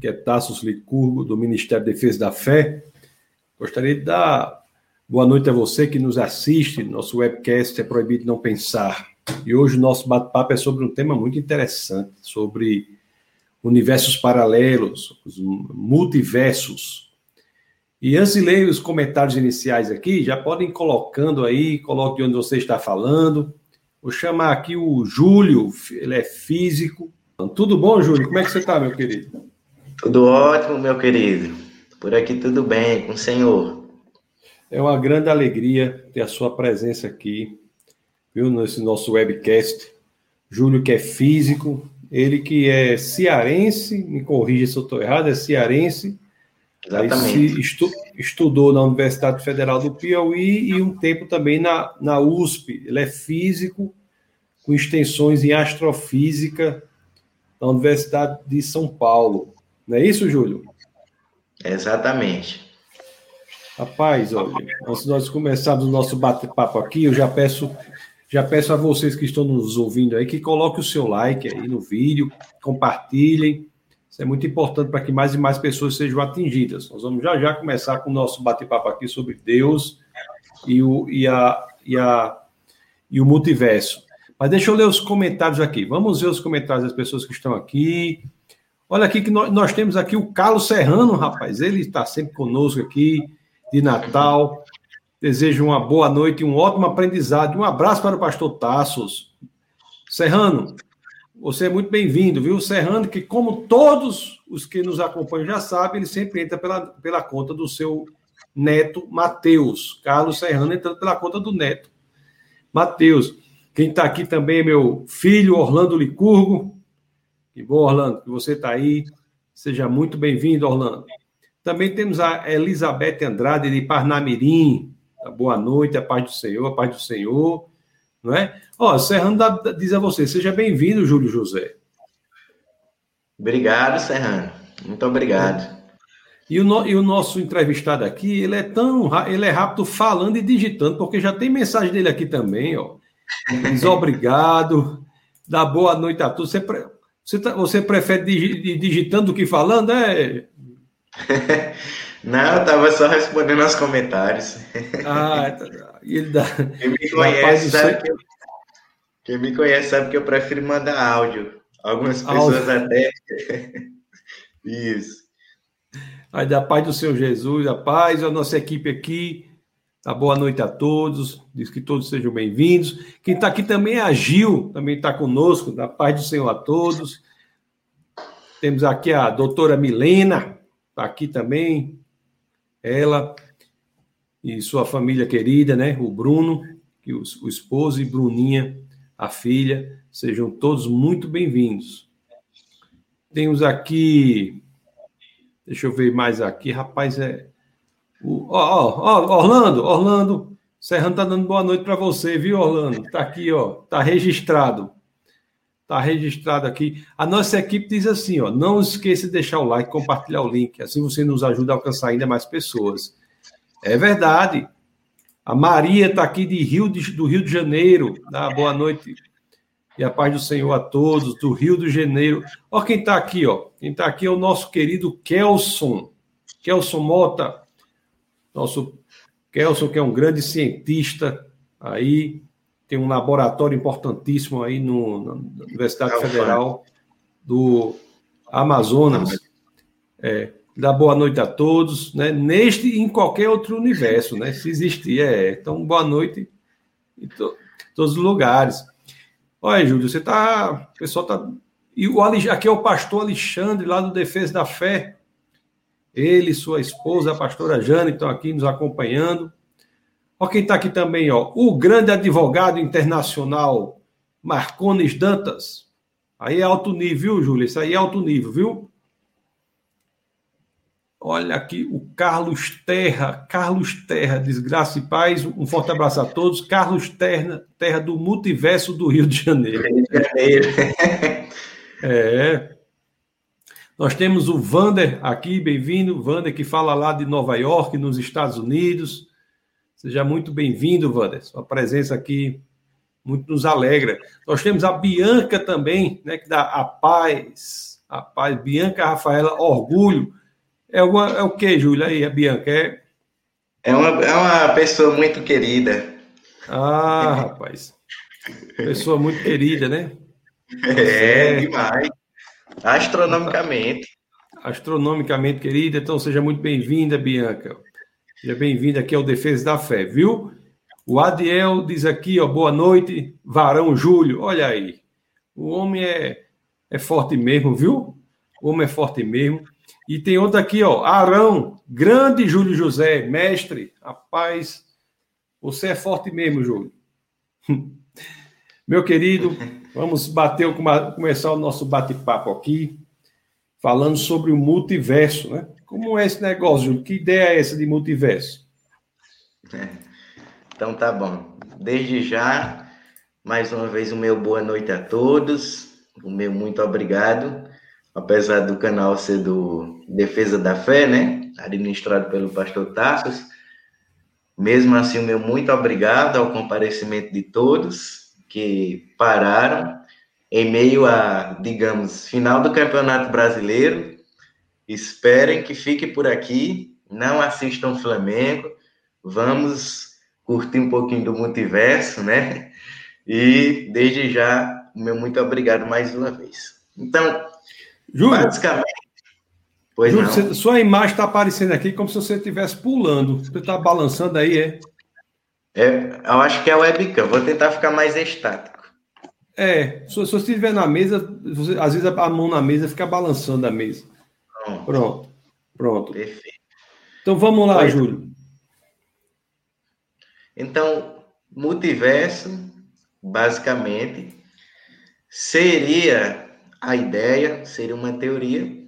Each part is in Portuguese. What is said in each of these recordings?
que é Tassos Licurgo, do Ministério da Defesa da Fé. Gostaria de dar boa noite a você que nos assiste. Nosso webcast é Proibido Não Pensar. E hoje o nosso bate-papo é sobre um tema muito interessante, sobre universos paralelos, os multiversos. E antes de ler os comentários iniciais aqui, já podem colocando aí, coloque onde você está falando. Vou chamar aqui o Júlio, ele é físico. Tudo bom, Júlio? Como é que você está, meu querido? Tudo ótimo, meu querido. Por aqui tudo bem, com o senhor. É uma grande alegria ter a sua presença aqui, viu, nesse nosso webcast. Júlio, que é físico, ele que é cearense, me corrija se eu estou errado, é cearense. Exatamente. Estu, estudou na Universidade Federal do Piauí e um tempo também na, na USP. Ele é físico, com extensões em astrofísica na Universidade de São Paulo. Não é isso, Júlio? Exatamente. Rapaz, olha, antes de nós começarmos o nosso bate-papo aqui, eu já peço, já peço a vocês que estão nos ouvindo aí que coloquem o seu like aí no vídeo, compartilhem. Isso é muito importante para que mais e mais pessoas sejam atingidas. Nós vamos já já começar com o nosso bate-papo aqui sobre Deus e o, e, a, e, a, e o multiverso. Mas deixa eu ler os comentários aqui. Vamos ver os comentários das pessoas que estão aqui. Olha aqui que nós, nós temos aqui o Carlos Serrano, rapaz. Ele está sempre conosco aqui de Natal. Desejo uma boa noite um ótimo aprendizado. Um abraço para o pastor Tassos. Serrano, você é muito bem-vindo, viu? Serrano, que como todos os que nos acompanham já sabem, ele sempre entra pela, pela conta do seu neto Mateus. Carlos Serrano entrando pela conta do neto Mateus. Quem está aqui também é meu filho, Orlando Licurgo. Que bom, Orlando, que você está aí. Seja muito bem-vindo, Orlando. Também temos a Elizabeth Andrade de Parnamirim. Boa noite, a paz do Senhor, a paz do Senhor. Não é? Ó, Serrano diz a você, seja bem-vindo, Júlio José. Obrigado, Serrano. Muito obrigado. E o, no, e o, nosso entrevistado aqui, ele é tão ele é rápido falando e digitando, porque já tem mensagem dele aqui também, ó. Diz obrigado, dá boa noite a todos. Você, você, tá, você prefere digitando do que falando? É? Não, eu estava só respondendo aos comentários. Ah, tá, tá. ele dá. Quem me conhece sabe que eu, quem me conhece sabe que eu prefiro mandar áudio. Algumas pessoas áudio. até. Isso. Aí da paz do Senhor Jesus, a paz, a nossa equipe aqui. Tá, boa noite a todos. Diz que todos sejam bem-vindos. Quem está aqui também é a Gil, também está conosco. Da paz do Senhor a todos. Temos aqui a doutora Milena, está aqui também. Ela e sua família querida, né? O Bruno, que o, o esposo e Bruninha, a filha, sejam todos muito bem-vindos. Temos aqui, deixa eu ver mais aqui, rapaz, é Ó, ó, Orlando, Orlando, Serrano tá dando boa noite para você, viu, Orlando? Tá aqui, ó, tá registrado. Tá registrado aqui. A nossa equipe diz assim, ó, não esqueça de deixar o like, compartilhar o link, assim você nos ajuda a alcançar ainda mais pessoas. É verdade. A Maria está aqui de Rio de, do Rio de Janeiro. Dá boa noite e a paz do Senhor a todos do Rio de Janeiro. Ó quem está aqui, ó. Quem está aqui é o nosso querido Kelson. Kelson Mota, nosso Kelson, que é um grande cientista aí, tem um laboratório importantíssimo aí no, na Universidade Federal do Amazonas. É, dá boa noite a todos, né? Neste e em qualquer outro universo, né? Se existir, é. Então, boa noite em to, todos os lugares. Olha, Júlio, você tá. O pessoal tá. E o, aqui é o pastor Alexandre, lá do Defesa da Fé. Ele, sua esposa, a pastora Jane, estão aqui nos acompanhando. Olha quem está aqui também, ó. O grande advogado internacional Marcones Dantas. Aí é alto nível, viu, Júlio? Isso aí é alto nível, viu? Olha aqui o Carlos Terra, Carlos Terra, desgraça e paz. Um forte abraço a todos. Carlos Terra, Terra do Multiverso do Rio de Janeiro. Rio de Janeiro. É. Nós temos o Vander aqui, bem-vindo. Vander que fala lá de Nova York, nos Estados Unidos. Seja muito bem-vindo, Vander. Sua presença aqui muito nos alegra. Nós temos a Bianca também, né, que dá a paz. Rapaz, Bianca Rafaela, orgulho. É, uma, é o que, Júlia, aí, a Bianca? É... É, uma, é uma pessoa muito querida. Ah, rapaz. Pessoa muito querida, né? É, é, demais. Astronomicamente. Astronomicamente querida. Então, seja muito bem-vinda, Bianca. Seja bem-vinda aqui ao Defesa da Fé, viu? O Adiel diz aqui, ó, boa noite, Varão Júlio. Olha aí. O homem é, é forte mesmo, viu? O homem é forte mesmo. E tem outro aqui, ó, Arão, grande Júlio José, mestre. Rapaz, você é forte mesmo, Júlio. Meu querido, vamos bater, começar o nosso bate-papo aqui, falando sobre o multiverso, né? Como é esse negócio? Que ideia é essa de multiverso? É. Então tá bom. Desde já, mais uma vez, o meu boa noite a todos, o meu muito obrigado, apesar do canal ser do Defesa da Fé, né? Administrado pelo pastor Tassos. Mesmo assim, o meu muito obrigado ao comparecimento de todos que pararam em meio a, digamos, final do Campeonato Brasileiro. Esperem que fique por aqui, não assistam Flamengo. Vamos curtir um pouquinho do multiverso, né? E desde já, meu muito obrigado mais uma vez. Então, Júlio, basicamente. Pois Júlio, você, sua imagem está aparecendo aqui como se você estivesse pulando. Você está balançando aí, é? É? Eu acho que é webcam. Vou tentar ficar mais estático. É, se, se você estiver na mesa, você, às vezes a mão na mesa fica balançando a mesa. Pronto. Pronto. Pronto. Perfeito. Então vamos lá, pois, Júlio. Então, multiverso, basicamente, seria a ideia, seria uma teoria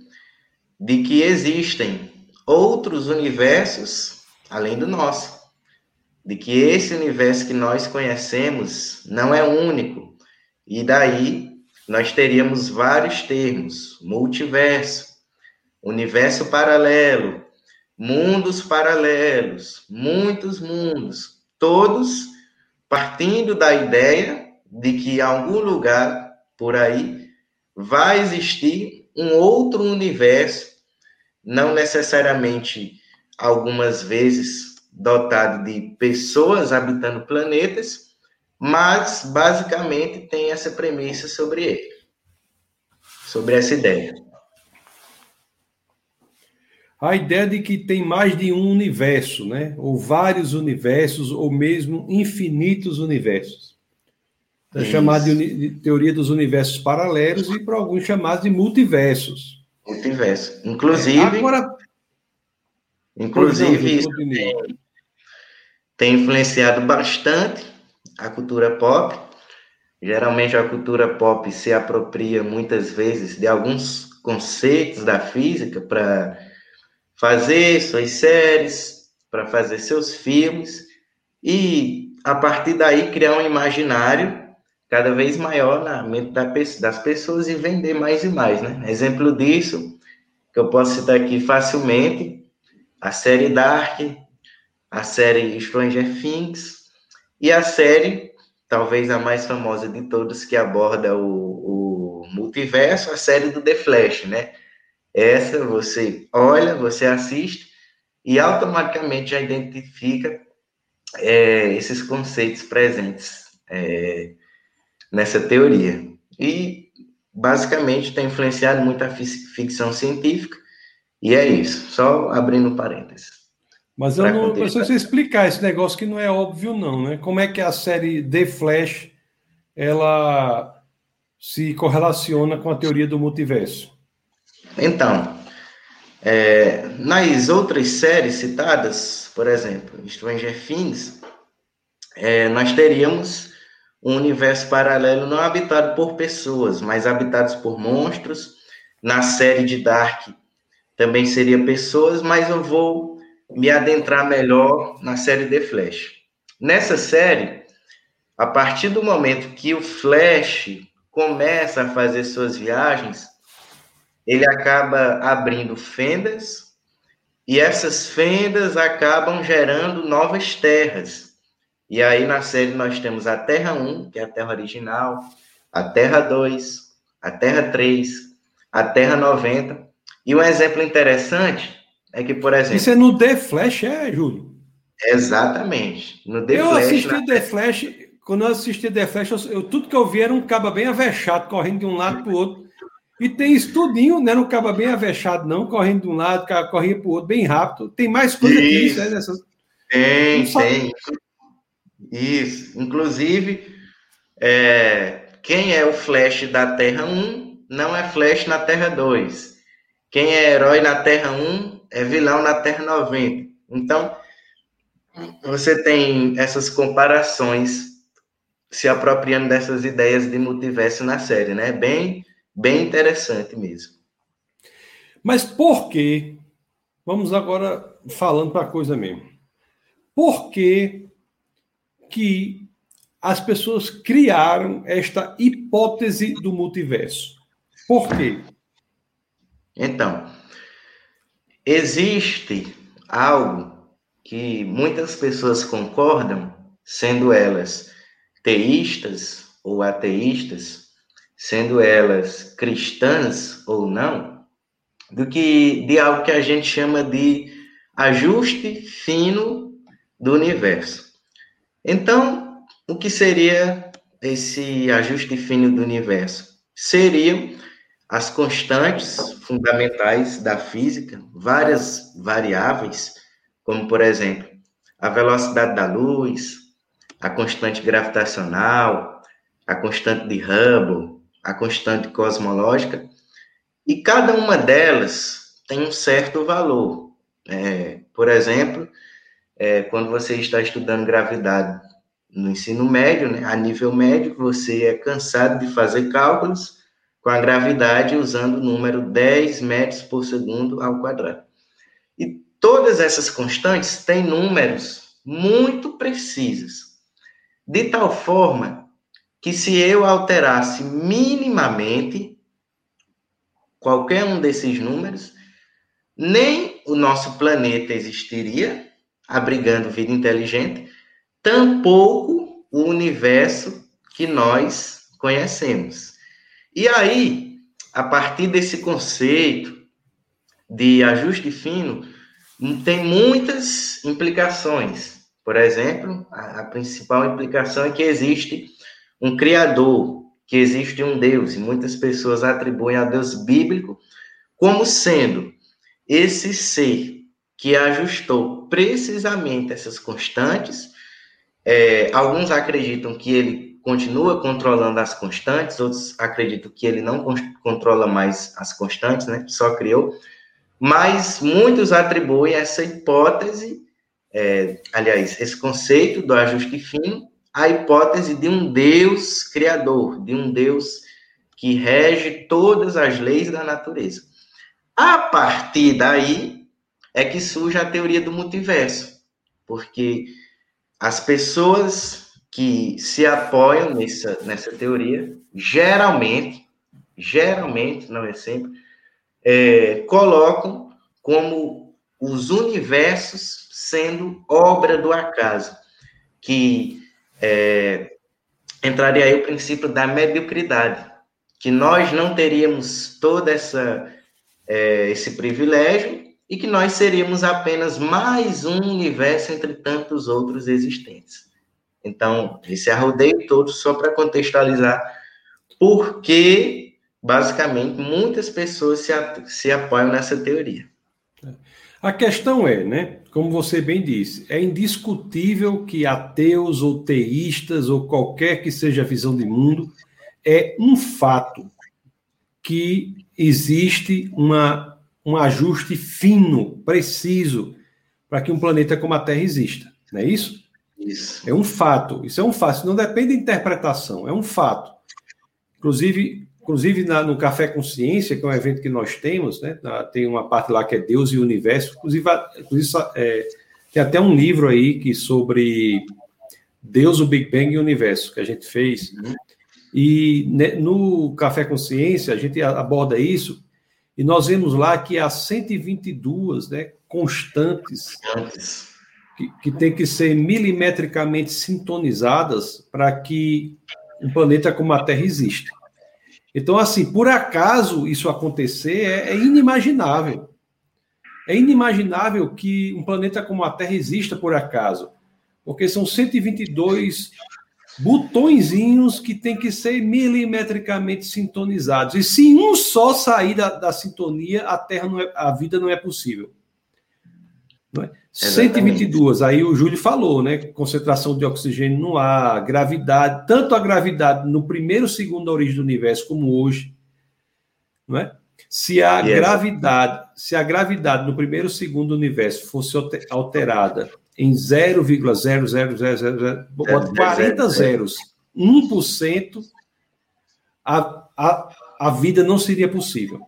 de que existem outros universos além do nosso. De que esse universo que nós conhecemos não é único. E daí nós teríamos vários termos: multiverso, universo paralelo, mundos paralelos, muitos mundos, todos partindo da ideia de que em algum lugar por aí vai existir um outro universo, não necessariamente algumas vezes dotado de pessoas habitando planetas, mas basicamente tem essa premissa sobre ele, sobre essa ideia a ideia de que tem mais de um universo, né? Ou vários universos, ou mesmo infinitos universos. É chamado de, teoria dos universos paralelos e, para alguns, chamado de multiversos. Multiverso. Inclusive. É, agora. Inclusive, isso tem, tem influenciado bastante a cultura pop. Geralmente, a cultura pop se apropria muitas vezes de alguns conceitos da física para fazer suas séries, para fazer seus filmes e a partir daí criar um imaginário cada vez maior na mente das pessoas e vender mais e mais, né? Exemplo disso que eu posso citar aqui facilmente a série Dark, a série Stranger Things e a série talvez a mais famosa de todas que aborda o, o multiverso, a série do The Flash, né? Essa você olha, você assiste e automaticamente já identifica é, esses conceitos presentes é, nessa teoria. E basicamente tem influenciado muito a ficção científica, e é isso, só abrindo parênteses. Mas eu não preciso você explicar esse negócio que não é óbvio, não, né? Como é que a série The Flash ela se correlaciona com a teoria do multiverso? Então, é, nas outras séries citadas, por exemplo, Stranger Things, é, nós teríamos um universo paralelo não habitado por pessoas, mas habitados por monstros. Na série de Dark também seria pessoas, mas eu vou me adentrar melhor na série The Flash. Nessa série, a partir do momento que o Flash começa a fazer suas viagens, ele acaba abrindo fendas e essas fendas acabam gerando novas terras. E aí na série nós temos a Terra 1, que é a Terra original, a Terra 2, a Terra 3, a Terra 90. E um exemplo interessante é que, por exemplo. Isso é no The Flash, é, Júlio? Exatamente. No The eu Flash. Assisti na... The Flash, quando eu assisti The Flash, eu, eu, tudo que eu vi era um caba bem avexado, correndo de um lado para o outro. E tem estudinho, não era um caba bem avexado, não, correndo de um lado, corria para o outro, bem rápido. Tem mais coisa isso. que isso, né? Nessas... Tem, tem. Isso. Inclusive, é, quem é o Flash da Terra 1 não é Flash na Terra 2. Quem é herói na Terra 1 é vilão na Terra 90. Então, você tem essas comparações se apropriando dessas ideias de multiverso na série, né? Bem, bem interessante mesmo. Mas por que? Vamos agora falando para a coisa mesmo. Por que que as pessoas criaram esta hipótese do multiverso? Por quê? Então, existe algo que muitas pessoas concordam, sendo elas teístas ou ateístas, sendo elas cristãs ou não, do que de algo que a gente chama de ajuste fino do universo. Então, o que seria esse ajuste fino do universo? Seriam as constantes fundamentais da física, várias variáveis, como, por exemplo, a velocidade da luz, a constante gravitacional, a constante de Hubble, a constante cosmológica, e cada uma delas tem um certo valor. É, por exemplo, é, quando você está estudando gravidade no ensino médio, né, a nível médio, você é cansado de fazer cálculos com a gravidade usando o número 10 metros por segundo ao quadrado. E todas essas constantes têm números muito precisos, de tal forma que se eu alterasse minimamente qualquer um desses números, nem o nosso planeta existiria, abrigando vida inteligente, tampouco o universo que nós conhecemos. E aí, a partir desse conceito de ajuste fino, tem muitas implicações. Por exemplo, a, a principal implicação é que existe um Criador, que existe um Deus, e muitas pessoas atribuem a Deus bíblico como sendo esse ser que ajustou precisamente essas constantes. É, alguns acreditam que ele continua controlando as constantes, outros acreditam que ele não controla mais as constantes, né? Só criou. Mas muitos atribuem essa hipótese, é, aliás, esse conceito do ajuste fino, à hipótese de um Deus criador, de um Deus que rege todas as leis da natureza. A partir daí é que surge a teoria do multiverso, porque as pessoas que se apoiam nessa, nessa teoria, geralmente, geralmente, não é sempre, é, colocam como os universos sendo obra do acaso, que é, entraria aí o princípio da mediocridade, que nós não teríamos toda essa é, esse privilégio e que nós seríamos apenas mais um universo entre tantos outros existentes. Então, esse arrodeio todo só para contextualizar porque, basicamente, muitas pessoas se, se apoiam nessa teoria. A questão é, né, como você bem disse, é indiscutível que ateus ou teístas ou qualquer que seja a visão de mundo, é um fato que existe uma, um ajuste fino, preciso, para que um planeta como a Terra exista. Não é isso? Isso. É um fato. Isso é um fato. Isso não depende de interpretação, é um fato. Inclusive, inclusive na, no Café Consciência, que é um evento que nós temos, né? tem uma parte lá que é Deus e o Universo. Inclusive, inclusive é, tem até um livro aí que sobre Deus, o Big Bang e o Universo, que a gente fez. Uhum. E né, no Café Consciência, a gente aborda isso, e nós vemos lá que há 122 né, constantes. constantes que, que tem que ser milimetricamente sintonizadas para que um planeta como a Terra exista. Então, assim, por acaso isso acontecer é, é inimaginável. É inimaginável que um planeta como a Terra exista por acaso, porque são 122 botõezinhos que tem que ser milimetricamente sintonizados. E se um só sair da, da sintonia, a Terra não é, a vida não é possível. Não é? 122, aí o Júlio falou, né? Concentração de oxigênio no ar, gravidade, tanto a gravidade no primeiro segundo da origem do universo como hoje, não é? Se a yes. gravidade, se a gravidade no primeiro segundo do universo fosse alterada em 0,000, 40 zeros, 1%, a, a, a vida não seria possível.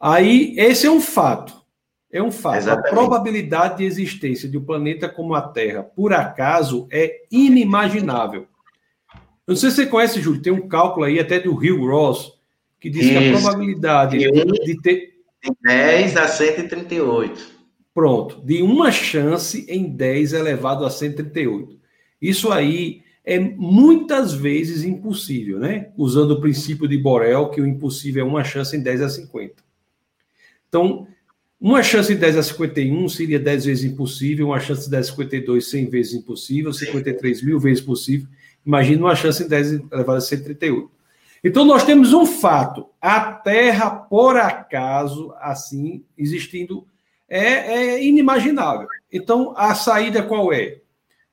Aí, esse é um fato. É um fato. Exatamente. A probabilidade de existência de um planeta como a Terra, por acaso, é inimaginável. Eu não sei se você conhece, Júlio, tem um cálculo aí até do Rio Ross, que diz Isso. que a probabilidade de, de ter. De 10 a 138. Pronto, de uma chance em 10 elevado a 138. Isso aí é muitas vezes impossível, né? Usando o princípio de Borel, que o impossível é uma chance em 10 a 50. Então, uma chance em 10 a 51 seria 10 vezes impossível, uma chance em 10 a 52, 100 vezes impossível, 53 mil vezes possível. Imagina uma chance em 10 elevado a 138. Então, nós temos um fato: a Terra, por acaso, assim, existindo é, é inimaginável. Então, a saída qual é?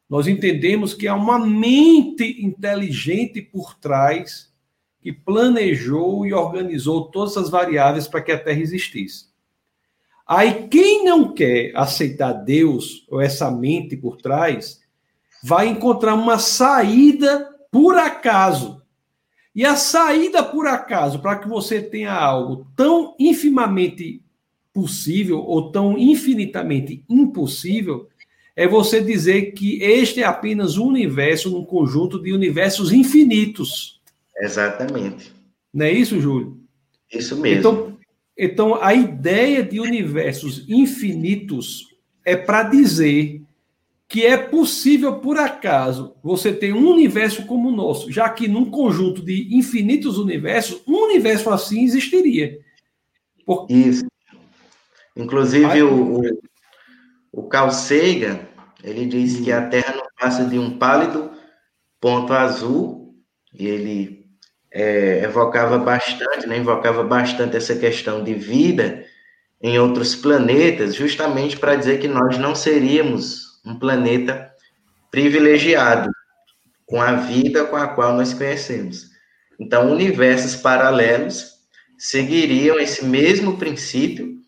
Nós entendemos que há uma mente inteligente por trás que planejou e organizou todas as variáveis para que a Terra existisse. Aí, quem não quer aceitar Deus ou essa mente por trás, vai encontrar uma saída por acaso. E a saída por acaso, para que você tenha algo tão infimamente possível ou tão infinitamente impossível é você dizer que este é apenas um universo num conjunto de universos infinitos. Exatamente. Não é isso, Júlio? Isso mesmo. Então, então a ideia de universos infinitos é para dizer que é possível, por acaso, você ter um universo como o nosso, já que num conjunto de infinitos universos, um universo assim existiria. Por... Isso. Inclusive, o, o, o Carl Sagan, ele diz que a Terra não passa de um pálido ponto azul, e ele é, evocava bastante, né, invocava bastante essa questão de vida em outros planetas, justamente para dizer que nós não seríamos um planeta privilegiado com a vida com a qual nós conhecemos. Então, universos paralelos seguiriam esse mesmo princípio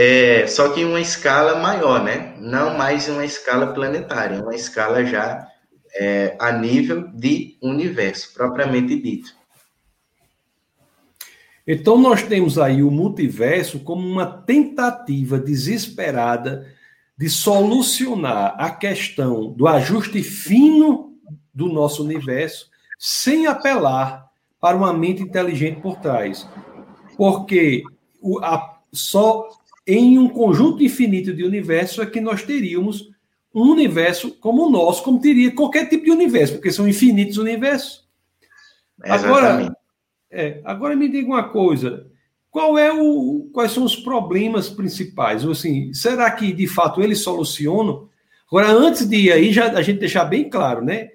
é, só que em uma escala maior, né? Não mais em uma escala planetária, uma escala já é, a nível de universo, propriamente dito. Então, nós temos aí o multiverso como uma tentativa desesperada de solucionar a questão do ajuste fino do nosso universo sem apelar para uma mente inteligente por trás. Porque o, a, só em um conjunto infinito de universos é que nós teríamos um universo como o nosso, como teria qualquer tipo de universo, porque são infinitos universos. Agora, é, agora me diga uma coisa: qual é o, quais são os problemas principais? Assim, será que de fato eles solucionam? Agora, antes de ir aí, já a gente deixar bem claro, né?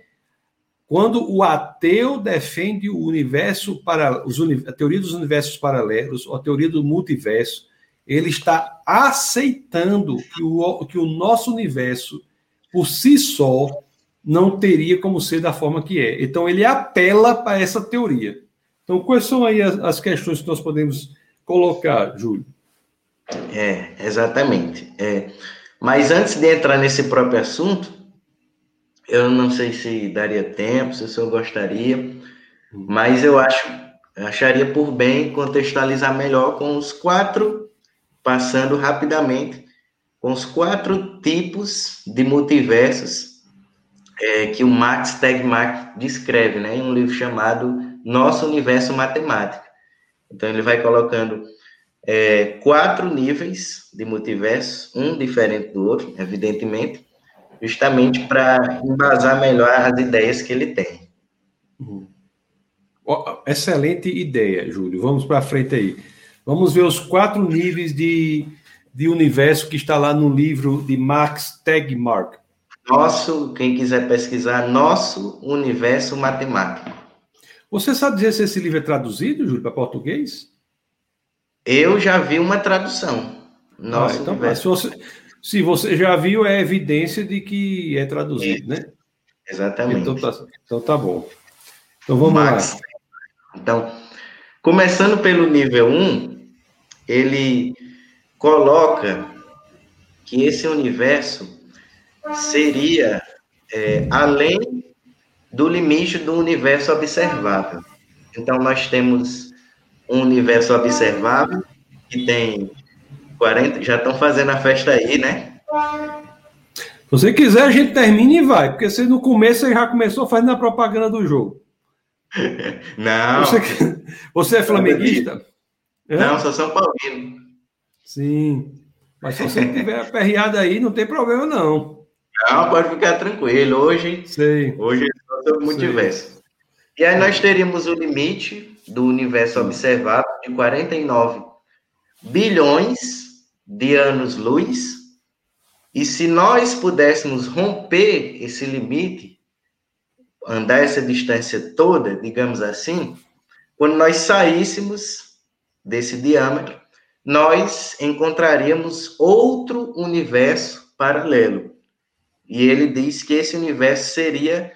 Quando o ateu defende o universo para os, a teoria dos universos paralelos, ou a teoria do multiverso, ele está aceitando que o, que o nosso universo, por si só, não teria como ser da forma que é. Então, ele apela para essa teoria. Então, quais são aí as, as questões que nós podemos colocar, Júlio? É, exatamente. É. Mas antes de entrar nesse próprio assunto, eu não sei se daria tempo, se o senhor gostaria, mas eu acho, acharia por bem contextualizar melhor com os quatro passando rapidamente com os quatro tipos de multiversos é, que o Max Tegmark descreve, né, em um livro chamado Nosso Universo Matemático. Então ele vai colocando é, quatro níveis de multiverso, um diferente do outro, evidentemente, justamente para embasar melhor as ideias que ele tem. Uhum. excelente ideia, Júlio. Vamos para frente aí. Vamos ver os quatro níveis de, de universo que está lá no livro de Max Tegmark. Nosso, quem quiser pesquisar, Nosso Universo Matemático. Você sabe dizer se esse livro é traduzido, Júlio, para português? Eu já vi uma tradução. Nosso ah, então. Se você, se você já viu, é evidência de que é traduzido, é. né? Exatamente. Então tá, então tá bom. Então vamos Max, lá. Então, começando pelo nível 1, ele coloca que esse universo seria é, além do limite do universo observável. Então, nós temos um universo observável que tem 40. Já estão fazendo a festa aí, né? Se você quiser, a gente termina e vai, porque você no começo você já começou fazendo a propaganda do jogo. Não. Você, você é flamenguista? Não, é? sou São Paulino. Sim. Mas se você tiver aperreado aí, não tem problema, não. Não, pode ficar tranquilo. Hoje, Sei. hoje sobre multiverso. E aí nós teríamos o limite do universo observado de 49 bilhões de anos-luz. E se nós pudéssemos romper esse limite, andar essa distância toda, digamos assim, quando nós saíssemos desse diâmetro, nós encontraríamos outro universo paralelo. E ele diz que esse universo seria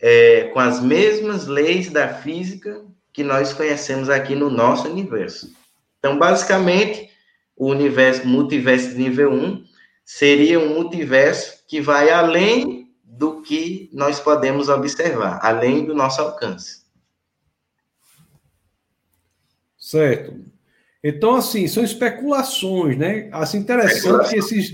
é, com as mesmas leis da física que nós conhecemos aqui no nosso universo. Então, basicamente, o universo multiverso de nível 1 seria um multiverso que vai além do que nós podemos observar, além do nosso alcance. Certo. Então, assim, são especulações, né? Assim, interessante que esses,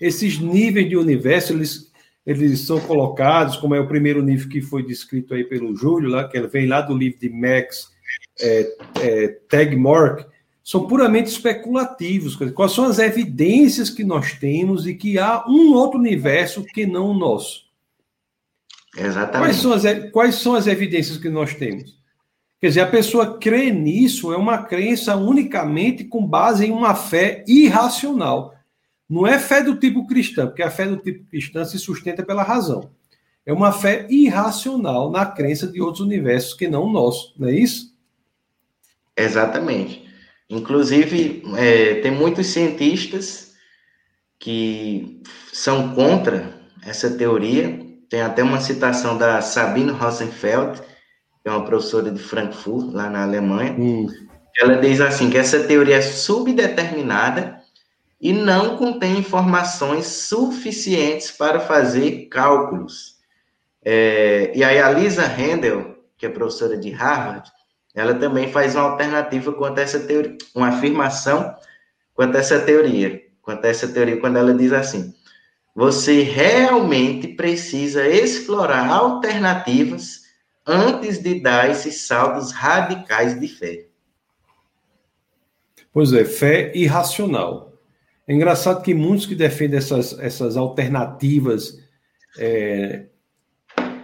esses níveis de universo, eles, eles são colocados, como é o primeiro nível que foi descrito aí pelo Júlio, lá, que vem lá do livro de Max é, é, Tegmark, são puramente especulativos. Quais são as evidências que nós temos e que há um outro universo que não o nosso? Exatamente. Quais são as, quais são as evidências que nós temos? Quer dizer, a pessoa crê nisso é uma crença unicamente com base em uma fé irracional. Não é fé do tipo cristã, porque a fé do tipo cristã se sustenta pela razão. É uma fé irracional na crença de outros universos que não o nosso, não é isso? Exatamente. Inclusive, é, tem muitos cientistas que são contra essa teoria. Tem até uma citação da Sabine Rosenfeld, que é uma professora de Frankfurt, lá na Alemanha. Hum. Ela diz assim que essa teoria é subdeterminada e não contém informações suficientes para fazer cálculos. É, e aí a Lisa Handel, que é professora de Harvard, ela também faz uma alternativa quanto a essa teoria, uma afirmação quanto a essa teoria, quanto a essa teoria, quando ela diz assim: você realmente precisa explorar alternativas antes de dar esses saldos radicais de fé. Pois é, fé irracional. É engraçado que muitos que defendem essas, essas alternativas é,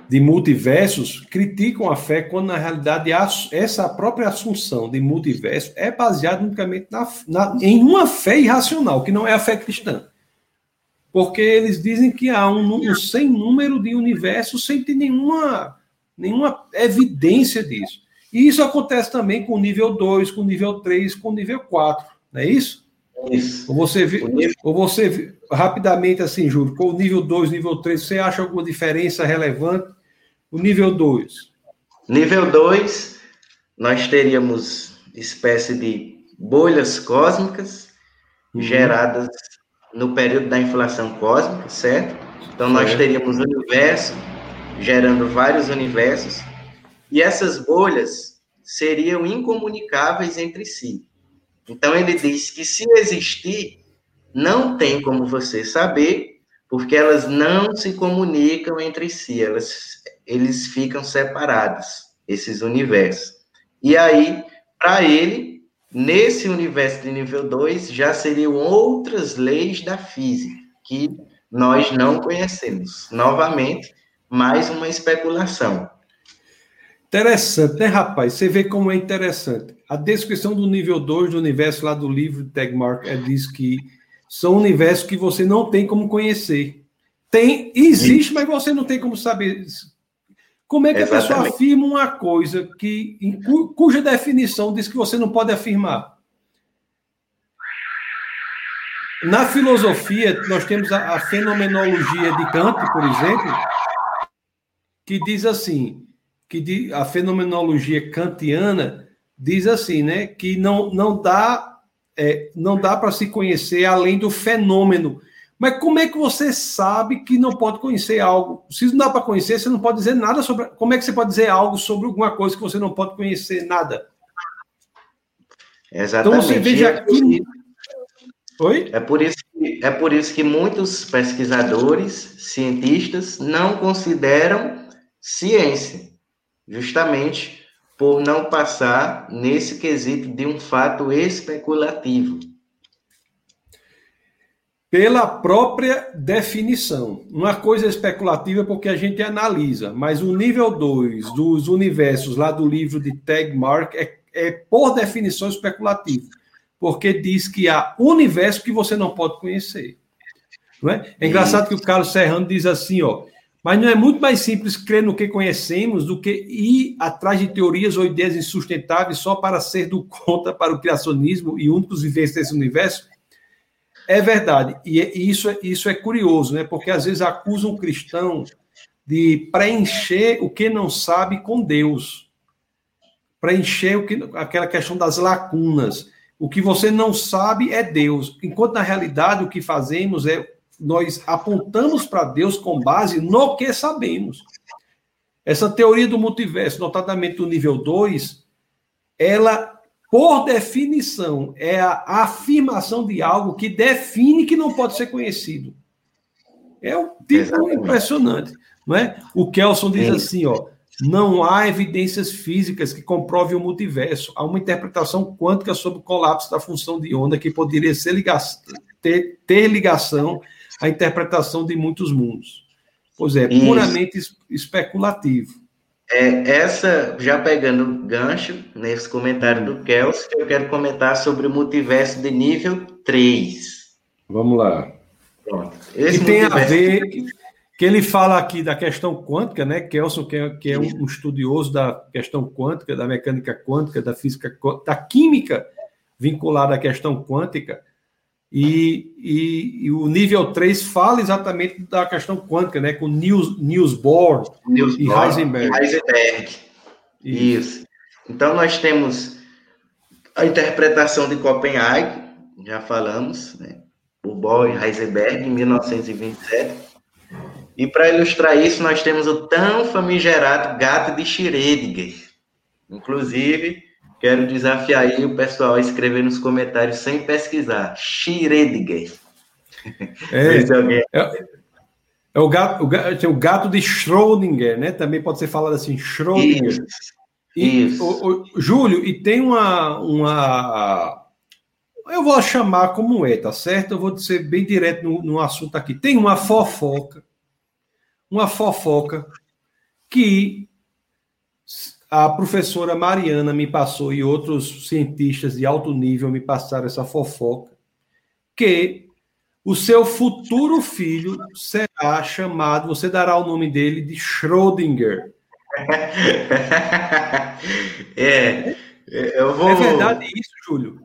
de multiversos criticam a fé quando, na realidade, essa própria assunção de multiverso é baseada unicamente na, na, em uma fé irracional, que não é a fé cristã. Porque eles dizem que há um, um sem número de universos sem ter nenhuma, nenhuma evidência disso. E isso acontece também com o nível 2, com o nível 3, com o nível 4, não é isso? Isso. Ou você, ou você rapidamente, assim, Júlio, com o nível 2, nível 3, você acha alguma diferença relevante o nível 2. Nível 2, nós teríamos espécie de bolhas cósmicas uhum. geradas no período da inflação cósmica, certo? Então, nós teríamos o universo gerando vários universos, e essas bolhas seriam incomunicáveis entre si. Então, ele diz que se existir, não tem como você saber, porque elas não se comunicam entre si, elas eles ficam separados, esses universos. E aí, para ele, nesse universo de nível 2, já seriam outras leis da física que nós não conhecemos. Novamente, mais uma especulação. Interessante, né, rapaz? Você vê como é interessante. A descrição do nível 2 do universo lá do livro de Tegmark é, diz que são universos que você não tem como conhecer. Tem, existe, mas você não tem como saber. Como é que Exatamente. a pessoa afirma uma coisa que, cuja definição diz que você não pode afirmar? Na filosofia, nós temos a, a fenomenologia de Kant, por exemplo, que diz assim, que a fenomenologia kantiana diz assim, né, que não, não dá é, não dá para se conhecer além do fenômeno. Mas como é que você sabe que não pode conhecer algo? Se não dá para conhecer, você não pode dizer nada sobre. Como é que você pode dizer algo sobre alguma coisa que você não pode conhecer nada? Exatamente. Então você veja aqui. Oi? É por isso que, é por isso que muitos pesquisadores, cientistas, não consideram ciência, justamente por não passar nesse quesito de um fato especulativo. Pela própria definição. Uma coisa especulativa é porque a gente analisa, mas o nível 2 dos universos lá do livro de Tegmark é, é por definição especulativo porque diz que há universo que você não pode conhecer. Não é? é engraçado que o Carlos Serrano diz assim, ó, mas não é muito mais simples crer no que conhecemos do que ir atrás de teorias ou ideias insustentáveis só para ser do conta para o criacionismo e únicos viventes desse universo? É verdade, e é, isso, é, isso é curioso, né? Porque às vezes acusam um cristão de preencher o que não sabe com Deus, preencher o que, aquela questão das lacunas. O que você não sabe é Deus, enquanto na realidade o que fazemos é nós apontamos para Deus com base no que sabemos. Essa teoria do multiverso, notadamente do nível 2, ela, por definição, é a afirmação de algo que define que não pode ser conhecido. É um tipo Exatamente. impressionante, não é? O Kelson diz Sim. assim, ó, não há evidências físicas que comprovem o multiverso. Há uma interpretação quântica sobre o colapso da função de onda que poderia ser liga ter, ter, ligação à interpretação de muitos mundos. Pois é, Isso. puramente especulativo. É, essa, já pegando gancho nesse comentário do Kels, eu quero comentar sobre o multiverso de nível 3. Vamos lá. Pronto. Esse tem a ver que ele fala aqui da questão quântica, né? Kelson, que é, que é um estudioso da questão quântica, da mecânica quântica, da física, da química vinculada à questão quântica, e, e, e, o nível 3 fala exatamente da questão quântica, né? Com Niels, Niels Bohr Niels e Heisenberg. Heisenberg. Isso. Isso. Então, nós temos a interpretação de Copenhague, já falamos, né? O Bohr e Heisenberg, em 1927 e para ilustrar isso, nós temos o tão famigerado gato de Schrödinger. Inclusive, quero desafiar aí o pessoal a escrever nos comentários sem pesquisar. Schrödinger. É, é, é, o gato, o gato, o gato de Schrödinger, né? Também pode ser falado assim, Schrödinger. Isso. E, Isso. O, o, Júlio, e tem uma, uma. Eu vou chamar como é, tá certo? Eu vou ser bem direto no, no assunto aqui. Tem uma fofoca uma fofoca que a professora Mariana me passou e outros cientistas de alto nível me passaram essa fofoca, que o seu futuro filho será chamado, você dará o nome dele de Schrödinger. É, é, eu vou... é verdade isso, Júlio?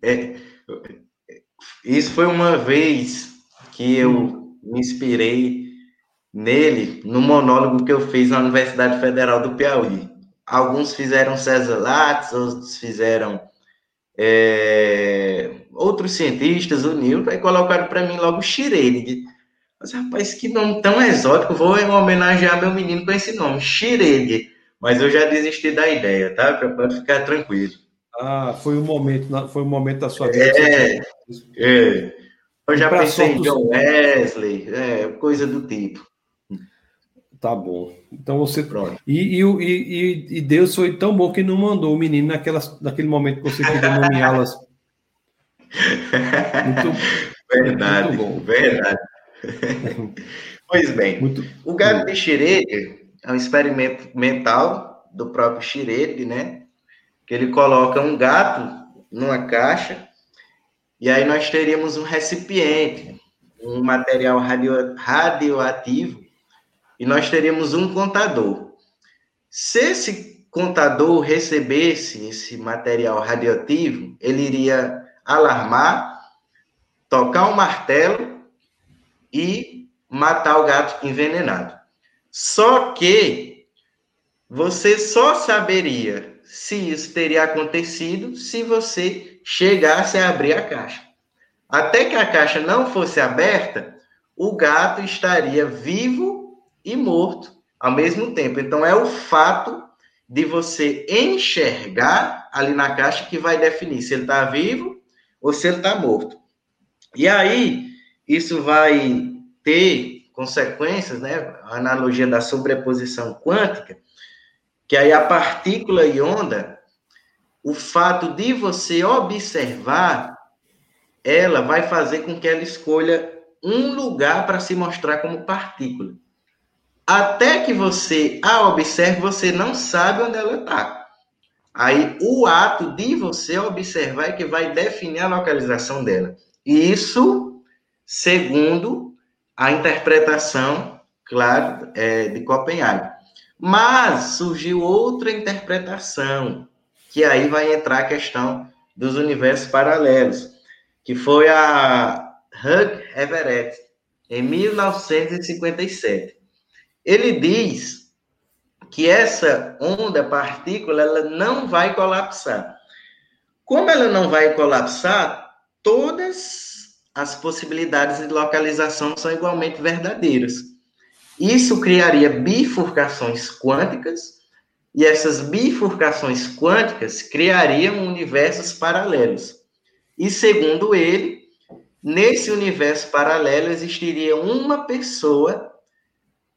É, isso foi uma vez que eu me inspirei nele no monólogo que eu fiz na Universidade Federal do Piauí. Alguns fizeram César Lattes, outros fizeram é, outros cientistas, o Newton, e colocaram para mim logo Schrödinger. Mas, rapaz, que nome tão exótico, vou homenagear meu menino com esse nome, Schrödinger. Mas eu já desisti da ideia, tá? Pode ficar tranquilo. Ah, foi um momento, foi um momento da sua vida. É, é. Eu já pensei em John Wesley, é, coisa do tipo. Tá bom. Então você. Pronto. E, e, e, e, Deus foi tão bom que não mandou o menino naquela, naquele momento que você queria nomeá-las. Muito, verdade, muito bom. verdade. pois bem, muito, o gato de Schrödinger é um experimento mental do próprio Schirede, né? Que ele coloca um gato numa caixa e aí nós teríamos um recipiente, um material radio, radioativo e nós teríamos um contador. Se esse contador recebesse esse material radioativo, ele iria alarmar, tocar o um martelo e matar o gato envenenado. Só que você só saberia se isso teria acontecido se você chegasse a abrir a caixa. Até que a caixa não fosse aberta, o gato estaria vivo e morto ao mesmo tempo. Então, é o fato de você enxergar ali na caixa que vai definir se ele está vivo ou se ele está morto. E aí, isso vai ter consequências, né? A analogia da sobreposição quântica, que aí a partícula e onda, o fato de você observar, ela vai fazer com que ela escolha um lugar para se mostrar como partícula. Até que você a observe, você não sabe onde ela está. Aí o ato de você observar é que vai definir a localização dela. Isso, segundo a interpretação, claro, é, de Copenhague. Mas surgiu outra interpretação, que aí vai entrar a questão dos universos paralelos, que foi a Hugh Everett, em 1957. Ele diz que essa onda, partícula, ela não vai colapsar. Como ela não vai colapsar, todas as possibilidades de localização são igualmente verdadeiras. Isso criaria bifurcações quânticas, e essas bifurcações quânticas criariam universos paralelos. E segundo ele, nesse universo paralelo existiria uma pessoa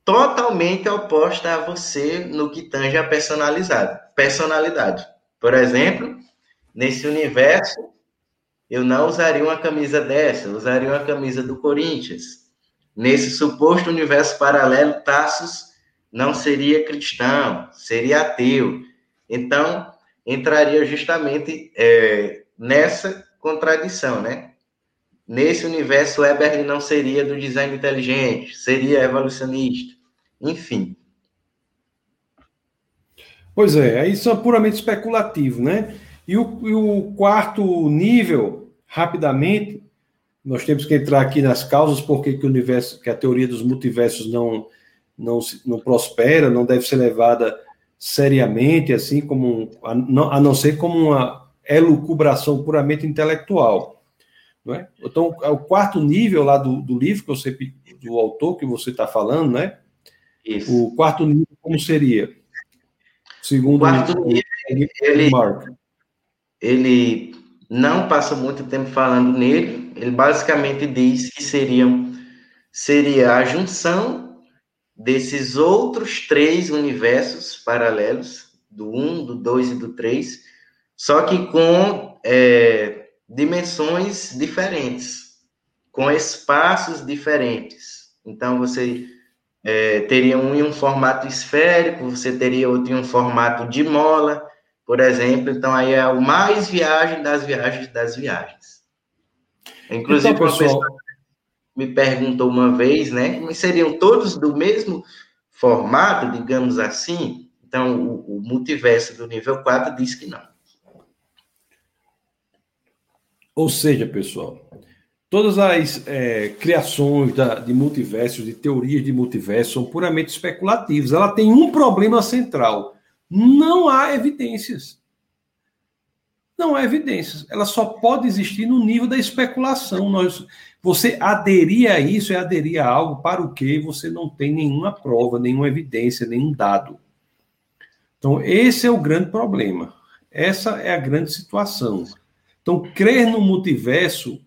totalmente oposta a você no que tange a personalidade. personalidade. Por exemplo, nesse universo, eu não usaria uma camisa dessa, eu usaria uma camisa do Corinthians. Nesse suposto universo paralelo, Tassos não seria cristão, seria ateu. Então, entraria justamente é, nessa contradição, né? Nesse universo, Eberle não seria do design inteligente, seria evolucionista. Enfim. Pois é, isso é puramente especulativo, né? E o, e o quarto nível, rapidamente, nós temos que entrar aqui nas causas porque que o universo, que a teoria dos multiversos não, não, não prospera, não deve ser levada seriamente, assim como a não, a não ser como uma elucubração puramente intelectual. Não é? Então, é o quarto nível lá do, do livro que você do autor que você está falando, né? Isso. O quarto nível, como seria? Segundo o quarto nível, ele, ele não passa muito tempo falando nele, ele basicamente diz que seriam, seria a junção desses outros três universos paralelos, do 1, do 2 e do 3, só que com é, dimensões diferentes, com espaços diferentes. Então, você é, teria um em um formato esférico, você teria outro em um formato de mola, por exemplo. Então, aí é o mais viagem das viagens das viagens. Inclusive, então, pessoal... uma pessoa me perguntou uma vez, né? Seriam todos do mesmo formato, digamos assim? Então, o, o multiverso do nível 4 diz que não. Ou seja, pessoal, Todas as é, criações da, de multiversos, de teorias de multiverso, são puramente especulativas. Ela tem um problema central: não há evidências. Não há evidências. Ela só pode existir no nível da especulação. Nós, você aderir a isso é aderir a algo para o que você não tem nenhuma prova, nenhuma evidência, nenhum dado. Então, esse é o grande problema. Essa é a grande situação. Então, crer no multiverso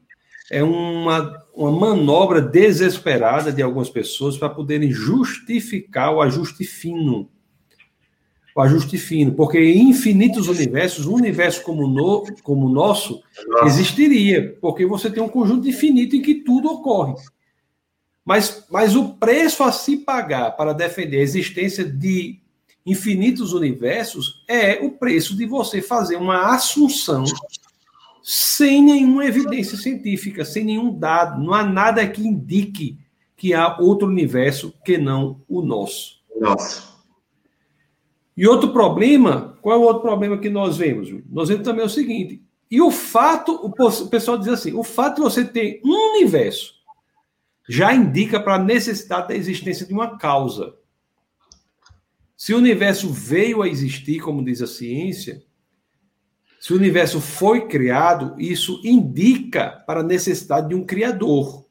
é uma, uma manobra desesperada de algumas pessoas para poderem justificar o ajuste fino. O ajuste fino, porque em infinitos universos, um universo como, no, como o nosso existiria, porque você tem um conjunto infinito em que tudo ocorre. Mas, mas o preço a se pagar para defender a existência de infinitos universos é o preço de você fazer uma assunção sem nenhuma evidência científica, sem nenhum dado. Não há nada que indique que há outro universo que não o nosso. Nossa. E outro problema, qual é o outro problema que nós vemos? Nós vemos também o seguinte: e o fato, o pessoal diz assim, o fato de você ter um universo já indica para a necessidade da existência de uma causa. Se o universo veio a existir, como diz a ciência, se o universo foi criado, isso indica para a necessidade de um criador.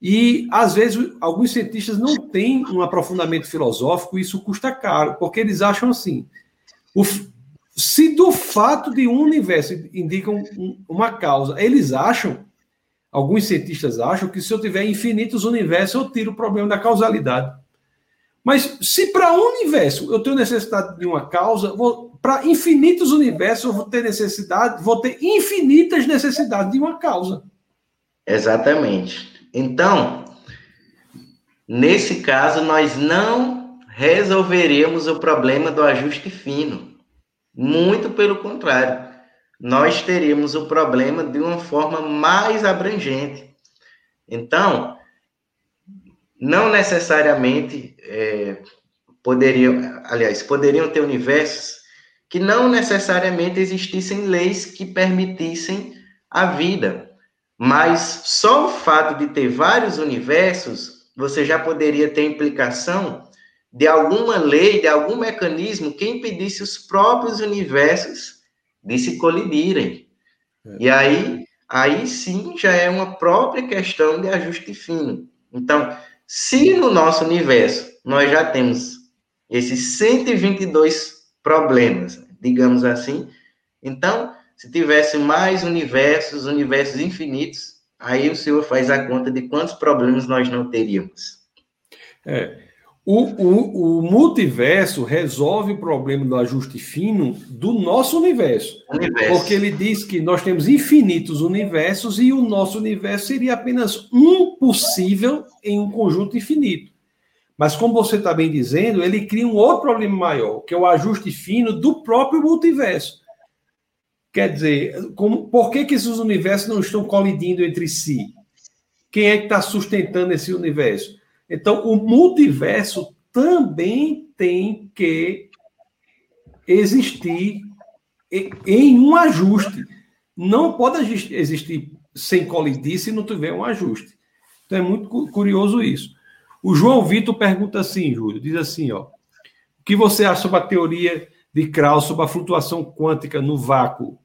E, às vezes, alguns cientistas não têm um aprofundamento filosófico e isso custa caro, porque eles acham assim: o, se do fato de um universo indica um, uma causa, eles acham, alguns cientistas acham, que se eu tiver infinitos universos, eu tiro o problema da causalidade. Mas se para um universo eu tenho necessidade de uma causa, para infinitos universos eu vou ter necessidade, vou ter infinitas necessidades de uma causa. Exatamente. Então, nesse caso, nós não resolveremos o problema do ajuste fino. Muito pelo contrário, nós teríamos o problema de uma forma mais abrangente. Então, não necessariamente é, poderiam, aliás, poderiam ter universos que não necessariamente existissem leis que permitissem a vida. Mas só o fato de ter vários universos, você já poderia ter implicação de alguma lei, de algum mecanismo que impedisse os próprios universos de se colidirem. É. E aí, aí sim já é uma própria questão de ajuste fino. Então, se no nosso universo nós já temos esses 122 problemas, digamos assim, então, se tivesse mais universos, universos infinitos, aí o senhor faz a conta de quantos problemas nós não teríamos. É, o, o, o, multiverso resolve o problema do ajuste fino do nosso universo, universo. Porque ele diz que nós temos infinitos universos e o nosso universo seria apenas um possível em um conjunto infinito. Mas, como você está bem dizendo, ele cria um outro problema maior, que é o ajuste fino do próprio multiverso. Quer dizer, como, por que, que esses universos não estão colidindo entre si? Quem é que está sustentando esse universo? Então, o multiverso também tem que existir em um ajuste. Não pode existir sem colidir se não tiver um ajuste. Então é muito curioso isso. O João Vitor pergunta assim, Júlio, diz assim, ó, o que você acha sobre a teoria de Krauss sobre a flutuação quântica no vácuo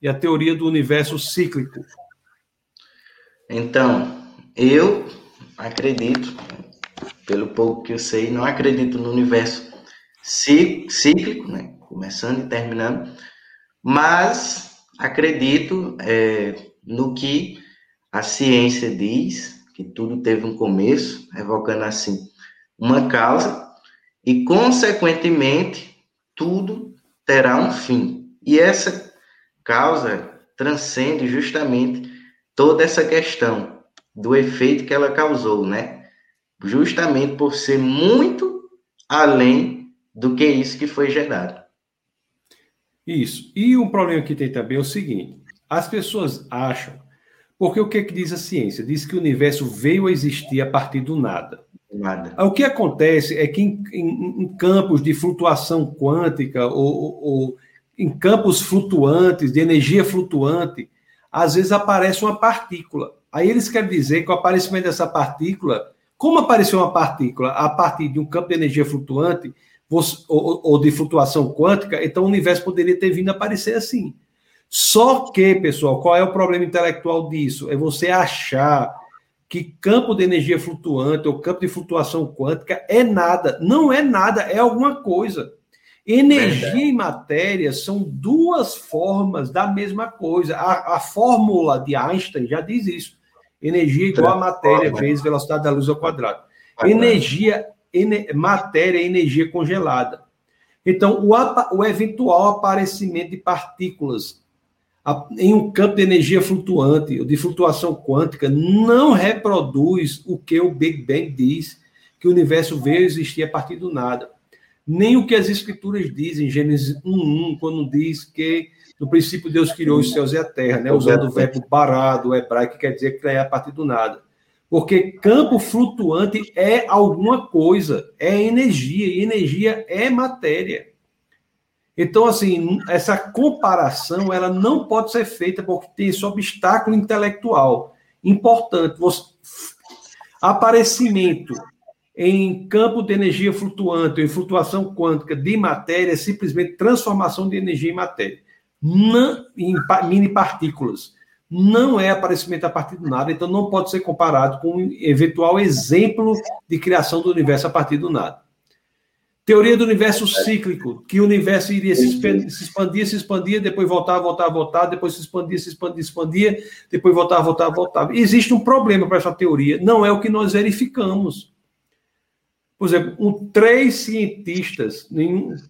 e a teoria do universo cíclico? Então, eu acredito pelo pouco que eu sei, não acredito no universo cíclico, né? começando e terminando, mas acredito é, no que a ciência diz, que tudo teve um começo, evocando assim uma causa, e consequentemente tudo terá um fim. E essa causa transcende justamente toda essa questão do efeito que ela causou, né? justamente por ser muito além do que isso que foi gerado. Isso. E um problema que tem também é o seguinte: as pessoas acham, porque o que, que diz a ciência? Diz que o universo veio a existir a partir do nada. Nada. O que acontece é que em, em, em campos de flutuação quântica ou, ou, ou em campos flutuantes, de energia flutuante, às vezes aparece uma partícula. Aí eles querem dizer que o aparecimento dessa partícula como apareceu uma partícula a partir de um campo de energia flutuante ou, de flutuação quântica, então o universo poderia ter vindo a aparecer assim. Só que, pessoal, qual é o problema intelectual disso? É você achar que campo de energia flutuante ou campo de flutuação quântica é nada. Não é nada, é alguma coisa. Energia Verdade. e matéria são duas formas da mesma coisa. A, a fórmula de Einstein já diz isso. Energia igual a matéria vezes velocidade da luz ao quadrado. Energia, ener, matéria é energia congelada. Então, o, o eventual aparecimento de partículas em um campo de energia flutuante, ou de flutuação quântica, não reproduz o que o Big Bang diz, que o universo veio existir a partir do nada. nem o que as escrituras dizem, Gênesis 1:1, quando diz que no princípio Deus criou os céus e a terra, né? Usando o verbo barado, hebraico, que quer dizer criar a partir do nada. Porque campo flutuante é alguma coisa, é energia, e energia é matéria. Então, assim, essa comparação ela não pode ser feita porque tem esse obstáculo intelectual importante. Você, aparecimento em campo de energia flutuante, em flutuação quântica de matéria, é simplesmente transformação de energia em matéria, não, em mini partículas não é aparecimento a partir do nada, então não pode ser comparado com um eventual exemplo de criação do universo a partir do nada. Teoria do universo cíclico, que o universo iria se expandir, se expandia, se expandia, depois voltava, voltava, voltava, depois se expandia, se expandia, se expandia, depois voltava, voltava, voltava. Existe um problema para essa teoria, não é o que nós verificamos. Por exemplo, um, três cientistas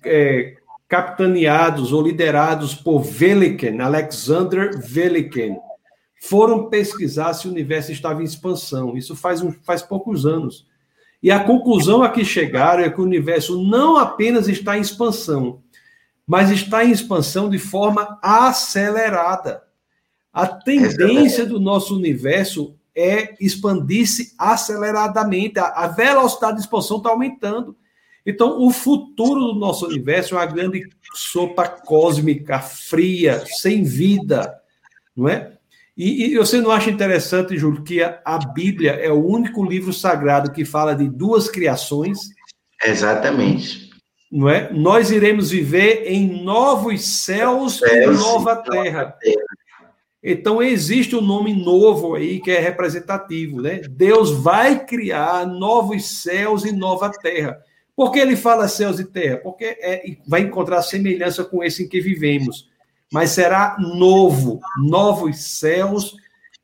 é, capitaneados ou liderados por Veliken, Alexander Veliken, foram pesquisar se o universo estava em expansão. Isso faz, um, faz poucos anos. E a conclusão a que chegaram é que o universo não apenas está em expansão, mas está em expansão de forma acelerada. A tendência do nosso universo é expandir-se aceleradamente. A velocidade de expansão está aumentando. Então, o futuro do nosso universo é uma grande sopa cósmica, fria, sem vida, não é? E, e, você não acha interessante, Júlio, que a, a, Bíblia é o único livro sagrado que fala de duas criações? Exatamente. Não é? Nós iremos viver em novos céus, céus e nova terra. terra. Então existe um nome novo aí que é representativo, né? Deus vai criar novos céus e nova terra. Por que ele fala céus e terra? Porque é, vai encontrar semelhança com esse em que vivemos mas será novo, novos céus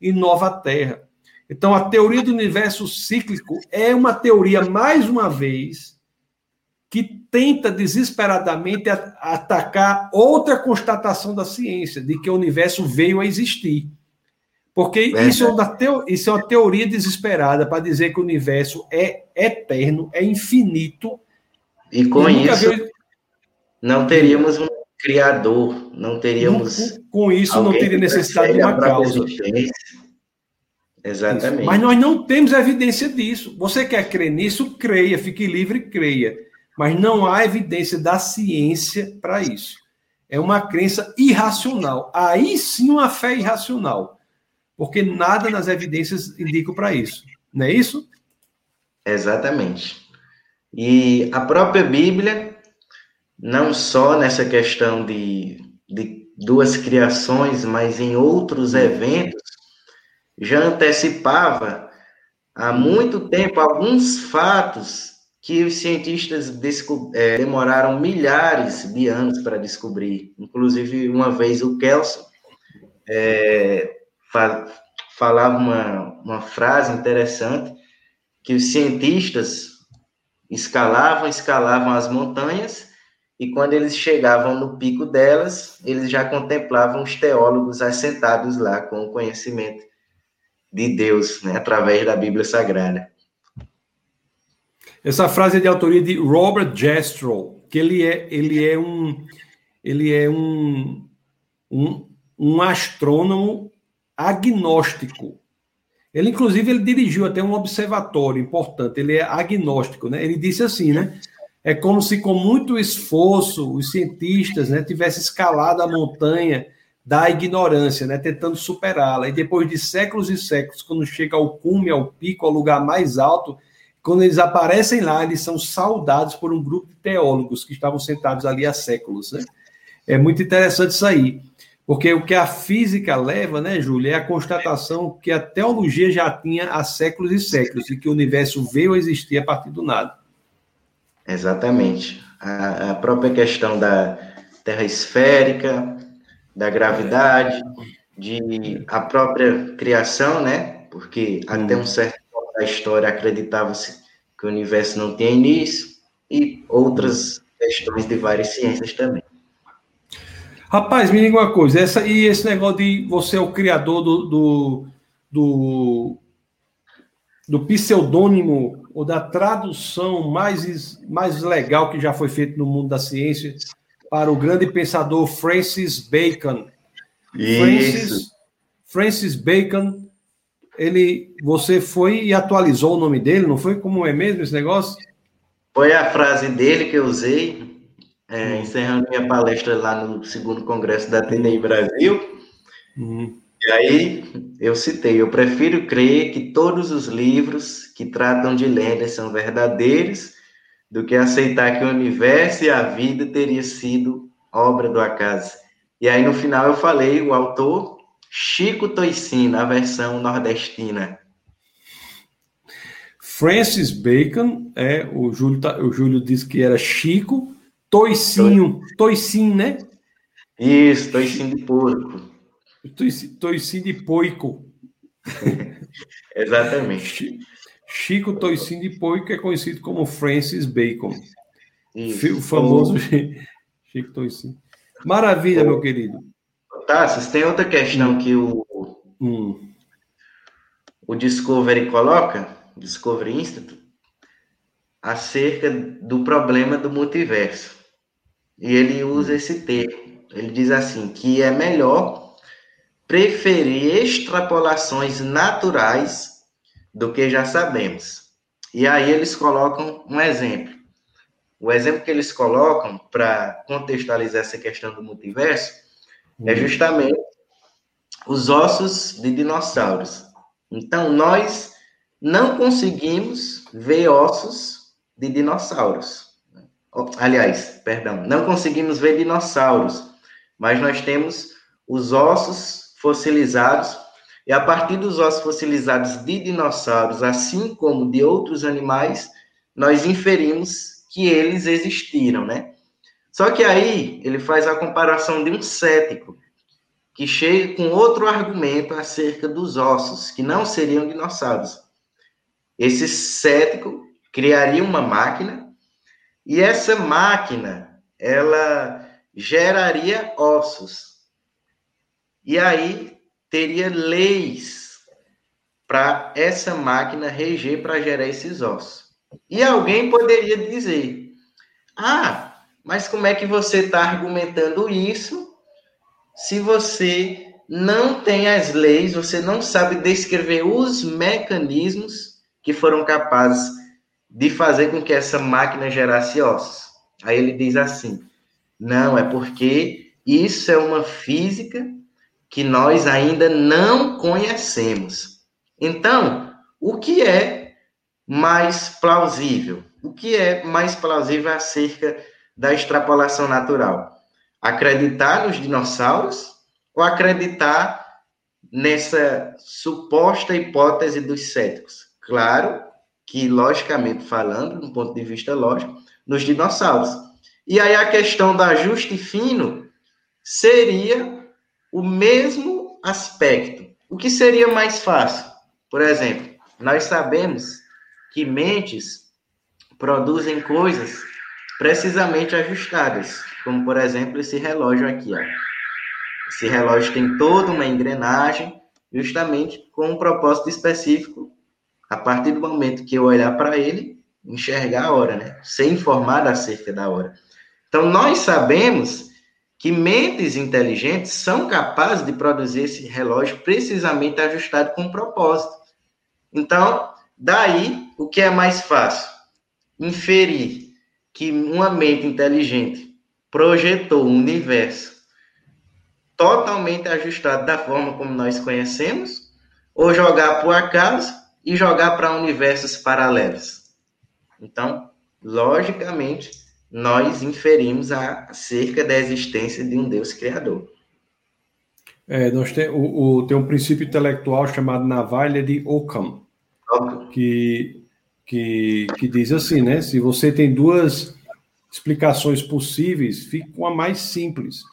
e nova terra. Então, a teoria do universo cíclico é uma teoria, mais uma vez, que tenta desesperadamente atacar outra constatação da ciência, de que o universo veio a existir. Porque é. isso, é uma teo, isso é uma teoria desesperada para dizer que o universo é eterno, é infinito. E com e isso, veio... não teríamos um criador, não teríamos. Com isso, não teria necessidade de uma causa. Exatamente. Isso. Mas nós não temos evidência disso. Você quer crer nisso? Creia, fique livre, creia. Mas não há evidência da ciência para isso. É uma crença irracional. Aí sim uma fé irracional. Porque nada nas evidências indica para isso. Não é isso? Exatamente. E a própria Bíblia não só nessa questão de, de duas criações, mas em outros eventos, já antecipava há muito tempo alguns fatos que os cientistas é, demoraram milhares de anos para descobrir. Inclusive, uma vez o Kelson é, fa falava uma, uma frase interessante, que os cientistas escalavam, escalavam as montanhas e quando eles chegavam no pico delas, eles já contemplavam os teólogos assentados lá com o conhecimento de Deus, né, através da Bíblia Sagrada. Essa frase é de autoria de Robert Jastrow, que ele é, ele é um ele é um, um, um astrônomo agnóstico. Ele, inclusive, ele dirigiu até um observatório importante. Ele é agnóstico, né? Ele disse assim, né? É como se, com muito esforço, os cientistas né, tivessem escalado a montanha da ignorância, né, tentando superá-la. E depois de séculos e séculos, quando chega ao cume, ao pico, ao lugar mais alto, quando eles aparecem lá, eles são saudados por um grupo de teólogos que estavam sentados ali há séculos. Né? É muito interessante isso aí. Porque o que a física leva, né, Júlia, é a constatação que a teologia já tinha há séculos e séculos, e que o universo veio a existir a partir do nada. Exatamente. A, a própria questão da terra esférica, da gravidade, de a própria criação, né? Porque até um certo ponto da história acreditava-se que o universo não tinha início e outras questões de várias ciências também. Rapaz, me diga uma coisa, essa, e esse negócio de você é o criador do, do, do do pseudônimo ou da tradução mais, mais legal que já foi feito no mundo da ciência para o grande pensador Francis Bacon. Francis, Francis Bacon, ele, você foi e atualizou o nome dele, não foi? Como é mesmo esse negócio? Foi a frase dele que eu usei, é, encerrando minha palestra lá no segundo congresso da TNI Brasil. Uhum. E aí eu citei: eu prefiro crer que todos os livros que tratam de lendas são verdadeiros do que aceitar que o universo e a vida teria sido obra do acaso. E aí no final eu falei o autor Chico Toicinho, na versão nordestina. Francis Bacon, é, o Júlio, tá, o Júlio disse que era Chico, Toicinho, Toicinho, né? Isso, Toicinho de porco. Toicinho de poico. Exatamente. Chico Toicinho de Poico é conhecido como Francis Bacon. Isso. O famoso Chico Toicinho. Maravilha, meu querido. Tassis, tem outra questão que o, hum. o Discovery coloca, Discovery Institute, acerca do problema do multiverso. E ele usa hum. esse termo. Ele diz assim, que é melhor preferir extrapolações naturais do que já sabemos. E aí eles colocam um exemplo. O exemplo que eles colocam para contextualizar essa questão do multiverso é uhum. justamente os ossos de dinossauros. Então, nós não conseguimos ver ossos de dinossauros. Aliás, perdão, não conseguimos ver dinossauros, mas nós temos os ossos fossilizados, e a partir dos ossos fossilizados de dinossauros, assim como de outros animais, nós inferimos que eles existiram, né? Só que aí ele faz a comparação de um cético que chega com outro argumento acerca dos ossos, que não seriam dinossauros. Esse cético criaria uma máquina e essa máquina ela geraria ossos. E aí teria leis para essa máquina reger para gerar esses ossos. E alguém poderia dizer: ah, mas como é que você está argumentando isso se você não tem as leis, você não sabe descrever os mecanismos que foram capazes de fazer com que essa máquina gerasse ossos? Aí ele diz assim: não, é porque isso é uma física que nós ainda não conhecemos. Então, o que é mais plausível? O que é mais plausível acerca da extrapolação natural? Acreditar nos dinossauros ou acreditar nessa suposta hipótese dos céticos? Claro que, logicamente falando, do ponto de vista lógico, nos dinossauros. E aí a questão do ajuste fino seria o mesmo aspecto. O que seria mais fácil? Por exemplo, nós sabemos que mentes produzem coisas precisamente ajustadas, como por exemplo esse relógio aqui, ó. Esse relógio tem toda uma engrenagem, justamente com um propósito específico. A partir do momento que eu olhar para ele, enxergar a hora, né? Ser informado acerca da hora. Então nós sabemos que mentes inteligentes são capazes de produzir esse relógio precisamente ajustado com propósito. Então, daí, o que é mais fácil? Inferir que uma mente inteligente projetou um universo totalmente ajustado da forma como nós conhecemos, ou jogar por acaso e jogar para universos paralelos. Então, logicamente, nós inferimos acerca da existência de um Deus criador. É, nós tem, o, o, tem um princípio intelectual chamado navalha de Occam, que, que, que diz assim, né? Se você tem duas explicações possíveis, fica com a mais simples.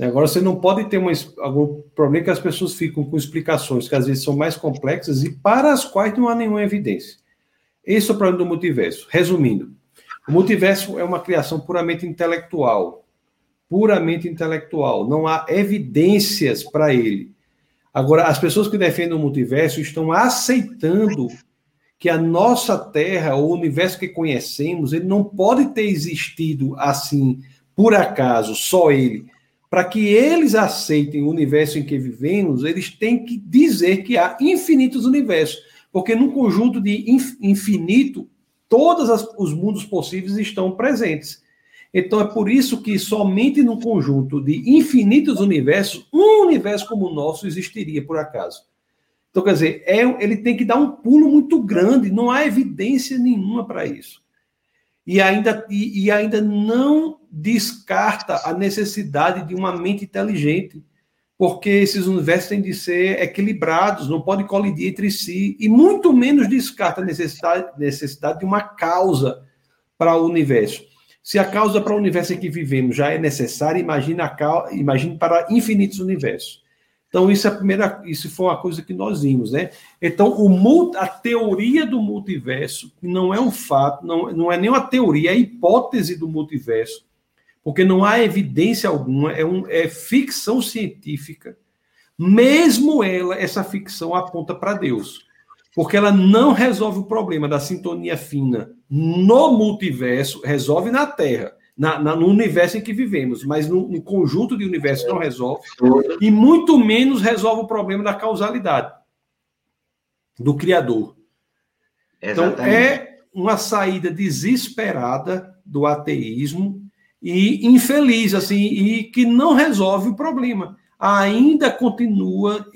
Agora, você não pode ter uma, problema que as pessoas ficam com explicações que às vezes são mais complexas e para as quais não há nenhuma evidência. Esse é o problema do multiverso. Resumindo, o multiverso é uma criação puramente intelectual. Puramente intelectual. Não há evidências para ele. Agora, as pessoas que defendem o multiverso estão aceitando que a nossa Terra, o universo que conhecemos, ele não pode ter existido assim, por acaso, só ele. Para que eles aceitem o universo em que vivemos, eles têm que dizer que há infinitos universos. Porque num conjunto de infinito, todos os mundos possíveis estão presentes. Então é por isso que somente num conjunto de infinitos universos, um universo como o nosso existiria por acaso. Então, quer dizer, é, ele tem que dar um pulo muito grande, não há evidência nenhuma para isso. E ainda, e, e, ainda não descarta a necessidade de uma mente inteligente, porque esses universos têm de ser equilibrados, não podem colidir entre si, e muito menos descarta a necessidade, necessidade de uma causa para o universo. Se a causa para o universo em que vivemos já é necessária, imagine, a, imagine para infinitos universos. Então, isso é a primeira, isso foi uma coisa que nós vimos, né? Então, o, a teoria do multiverso não é um fato, não, não é nem uma teoria, é a hipótese do multiverso, porque não há evidência alguma, é, um, é ficção científica. Mesmo ela, essa ficção aponta para Deus, porque ela não resolve o problema da sintonia fina no multiverso, resolve na Terra na, na, no universo em que vivemos, mas no, no conjunto de universos não resolve, e muito menos resolve o problema da causalidade do Criador. Então, é uma saída desesperada do ateísmo e infeliz, assim, e que não resolve o problema. Ainda continua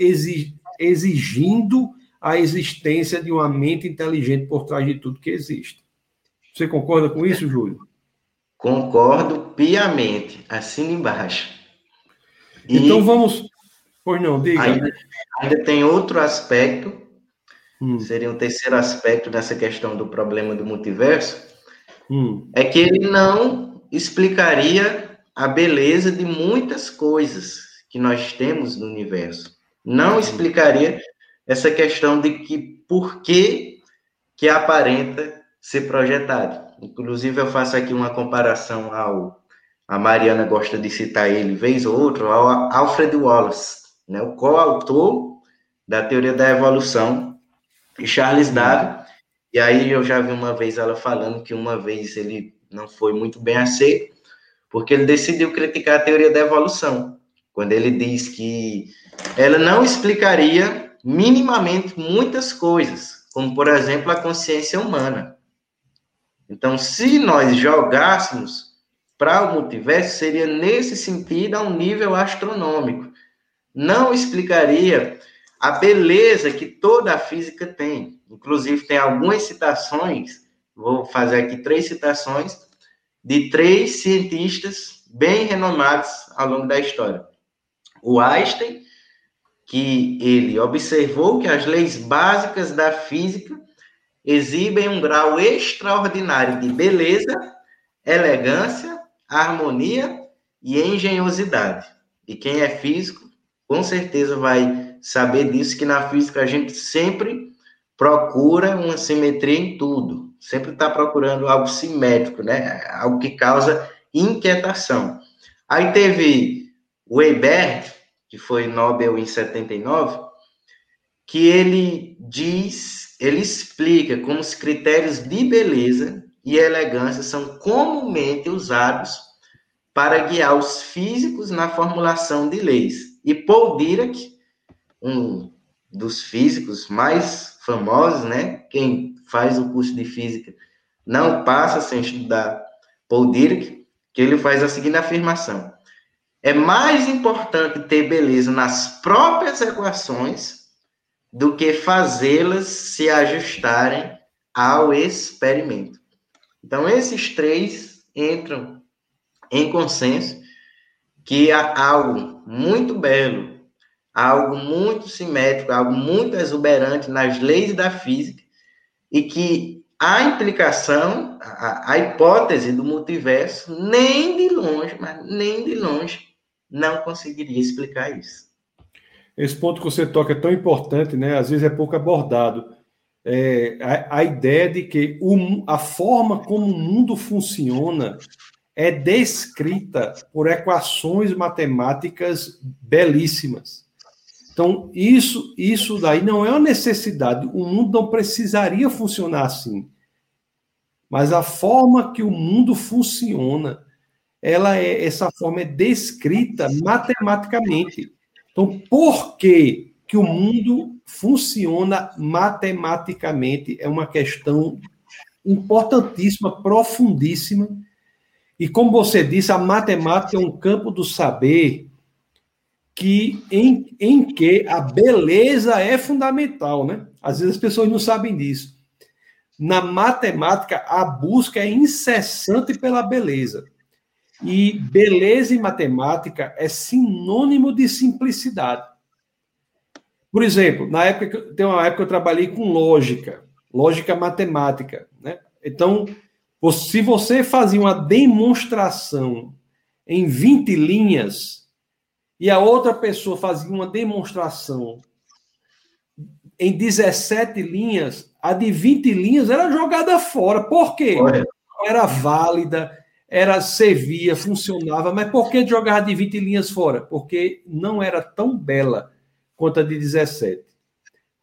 exigindo a existência de uma mente inteligente por trás de tudo que existe. Você concorda com isso, Júlio? Concordo piamente. Assina embaixo. E então vamos. Pois não, diga. Ainda, ainda tem outro aspecto, hum. seria um terceiro aspecto dessa questão do problema do multiverso, hum. é que ele não explicaria a beleza de muitas coisas que nós temos no universo. Não hum. explicaria essa questão de que por que, que aparenta ser projetado. Inclusive, eu faço aqui uma comparação ao. A Mariana gosta de citar ele, vez ou outra, ao Alfred Wallace, né, o coautor da teoria da evolução, e Charles Darwin. E aí eu já vi uma vez ela falando que uma vez ele não foi muito bem aceito, porque ele decidiu criticar a teoria da evolução, quando ele diz que ela não explicaria minimamente muitas coisas, como por exemplo a consciência humana. Então, se nós jogássemos para o multiverso, seria nesse sentido a um nível astronômico. Não explicaria a beleza que toda a física tem. Inclusive, tem algumas citações, vou fazer aqui três citações, de três cientistas bem renomados ao longo da história. O Einstein, que ele observou que as leis básicas da física exibem um grau extraordinário de beleza, elegância, harmonia e engenhosidade. E quem é físico, com certeza vai saber disso, que na física a gente sempre procura uma simetria em tudo. Sempre está procurando algo simétrico, né? Algo que causa inquietação. Aí teve o Ebert, que foi Nobel em 79, que ele diz ele explica como os critérios de beleza e elegância são comumente usados para guiar os físicos na formulação de leis. E Paul Dirac, um dos físicos mais famosos, né? Quem faz o curso de física não passa sem estudar Paul Dirac, que ele faz a seguinte afirmação: é mais importante ter beleza nas próprias equações do que fazê-las se ajustarem ao experimento. Então, esses três entram em consenso que há algo muito belo, algo muito simétrico, algo muito exuberante nas leis da física e que a implicação, a, a hipótese do multiverso, nem de longe, mas nem de longe, não conseguiria explicar isso. Esse ponto que você toca é tão importante, né? Às vezes é pouco abordado. É, a, a, ideia de que o, a forma como o mundo funciona é descrita por equações matemáticas belíssimas. Então, isso, isso daí não é uma necessidade. O mundo não precisaria funcionar assim. Mas a forma que o mundo funciona, ela é essa forma é descrita matematicamente. Então, por que que o mundo funciona matematicamente é uma questão importantíssima, profundíssima. E como você disse, a matemática é um campo do saber que em, em que a beleza é fundamental, né? Às vezes as pessoas não sabem disso. Na matemática, a busca é incessante pela beleza. E beleza em matemática é sinônimo de simplicidade. Por exemplo, na época tem uma época que eu trabalhei com lógica, lógica matemática, né? Então, se você fazia uma demonstração em 20 linhas e a outra pessoa fazia uma demonstração em 17 linhas, a de 20 linhas era jogada fora. Por quê? Olha. Era válida, era servia, funcionava, mas por que jogar de 20 linhas fora? Porque não era tão bela quanto a de 17.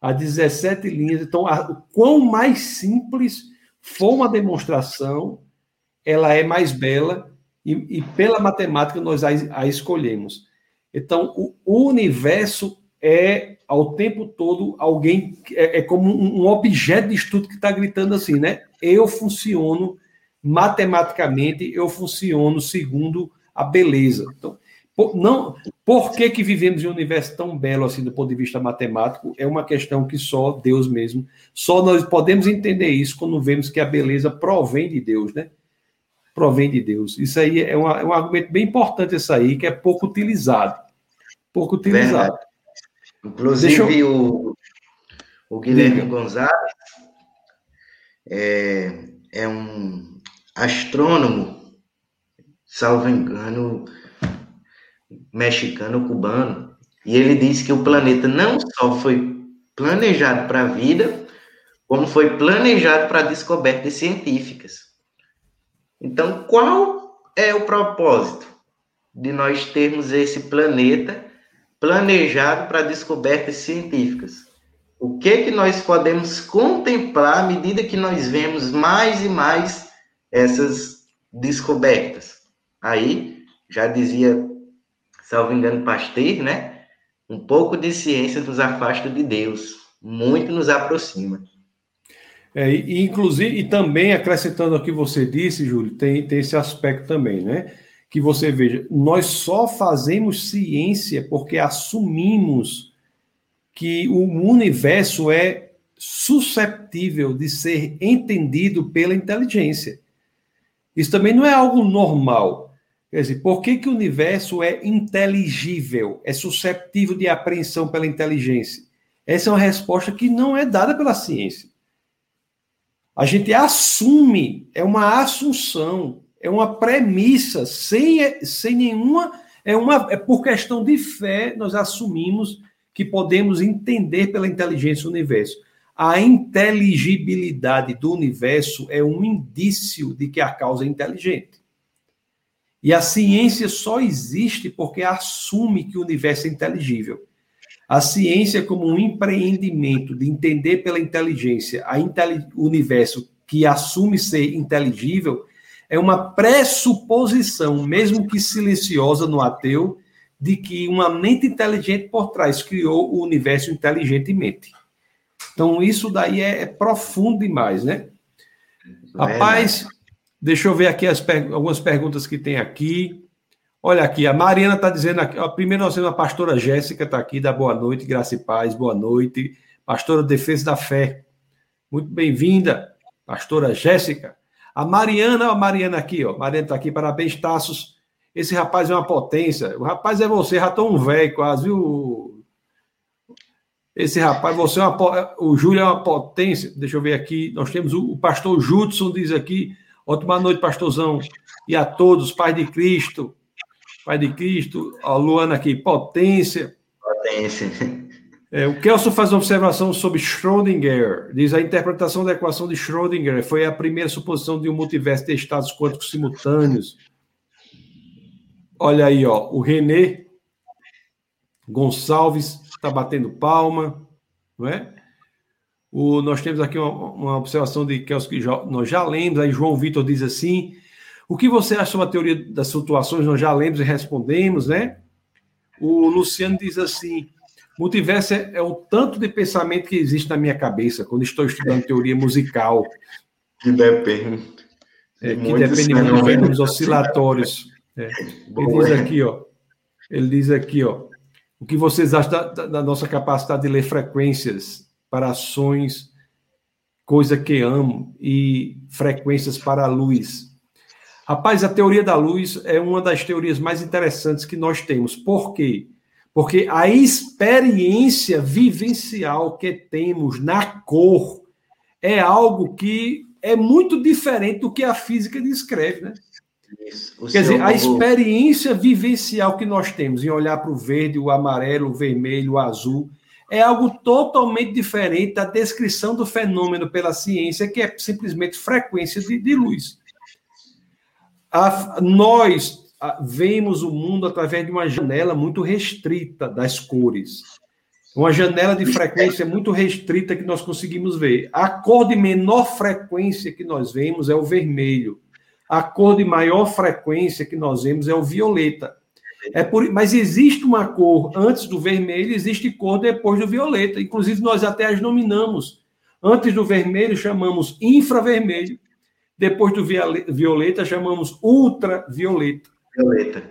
A 17 linhas, então, a, o quão mais simples for uma demonstração, ela é mais bela e, e pela matemática nós a, a escolhemos. Então, o, universo é, ao tempo todo, alguém, é, é como um, um objeto de estudo que está gritando assim, né? Eu funciono matematicamente, eu funciono segundo a beleza. Então, por, não, por que, que vivemos em um universo tão belo assim do ponto de vista matemático? É uma questão que só Deus mesmo, só nós podemos entender isso quando vemos que a beleza provém de Deus, né? Provém de Deus. Isso aí é, uma, é um argumento bem importante, isso aí, que é pouco utilizado. Pouco utilizado. Verdade. Inclusive, eu... o, o Guilherme Diga. Gonzalez é, é um astrônomo, salvo engano, mexicano-cubano, e ele disse que o planeta não só foi planejado para a vida, como foi planejado para descobertas científicas. Então, qual é o propósito de nós termos esse planeta planejado para descobertas científicas? O que que nós podemos contemplar à medida que nós vemos mais e mais essas descobertas? Aí, já dizia salvo engano, Pasteur, né? Um pouco de ciência nos afasta de Deus, muito nos aproxima. É, e, inclusive, e também acrescentando ao que você disse, Júlio, tem, tem esse aspecto também, né? Que você veja, nós só fazemos ciência porque assumimos que o universo é susceptível de ser entendido pela inteligência. Isso também não é algo normal. Quer dizer, por que, que o universo é inteligível, é susceptível de apreensão pela inteligência? Essa é uma resposta que não é dada pela ciência. A gente assume, é uma assunção, é uma premissa, sem, sem nenhuma. É, uma, é por questão de fé, nós assumimos que podemos entender pela inteligência o universo. A inteligibilidade do universo é um indício de que a causa é inteligente. E a ciência só existe porque assume que o universo é inteligível. A ciência, como um empreendimento de entender pela inteligência a o universo que assume ser inteligível, é uma pressuposição, mesmo que silenciosa no ateu, de que uma mente inteligente por trás criou o universo inteligentemente. Então, isso daí é, é profundo demais, né? Rapaz, Deixa eu ver aqui per... algumas perguntas que tem aqui. Olha aqui, a Mariana está dizendo aqui. Ó, primeiro nós temos a pastora Jéssica, está aqui, da boa noite, graça e paz, boa noite. Pastora Defesa da Fé. Muito bem-vinda, pastora Jéssica. A Mariana, a Mariana aqui, ó. Mariana está aqui, parabéns, Taços. Esse rapaz é uma potência. O rapaz é você, já um velho quase, viu? Esse rapaz, você é uma. O Júlio é uma potência. Deixa eu ver aqui. Nós temos o, o pastor Judson, diz aqui. Ótima noite, pastorzão. E a todos, Pai de Cristo. Pai de Cristo, a Luana aqui, potência. Potência. É, o Kelso faz uma observação sobre Schrödinger. Diz a interpretação da equação de Schrödinger foi a primeira suposição de um multiverso de estados quânticos simultâneos. Olha aí, ó, o René Gonçalves está batendo palma, não é? O, nós temos aqui uma, uma observação de que nós já lemos, aí João Vitor diz assim: o que você acha sobre a teoria das flutuações? Nós já lemos e respondemos, né? O Luciano diz assim: multiverso é, é o tanto de pensamento que existe na minha cabeça quando estou estudando teoria musical. Que depende. É, que depende muito dos oscilatórios. É. Ele diz aqui, ó. Ele diz aqui, ó. O que vocês acham da, da, da nossa capacidade de ler frequências para ações, coisa que amo, e frequências para a luz? Rapaz, a teoria da luz é uma das teorias mais interessantes que nós temos. Por quê? Porque a experiência vivencial que temos na cor é algo que é muito diferente do que a física descreve, né? Isso. Quer dizer, a experiência vivencial que nós temos em olhar para o verde, o amarelo, o vermelho, o azul, é algo totalmente diferente da descrição do fenômeno pela ciência, que é simplesmente frequência de, de luz. A, nós vemos o mundo através de uma janela muito restrita das cores. Uma janela de frequência muito restrita que nós conseguimos ver. A cor de menor frequência que nós vemos é o vermelho. A cor de maior frequência que nós vemos é o violeta. É por, mas existe uma cor antes do vermelho, existe cor depois do violeta. Inclusive, nós até as nominamos. Antes do vermelho, chamamos infravermelho. Depois do violeta, chamamos ultravioleta. Violeta.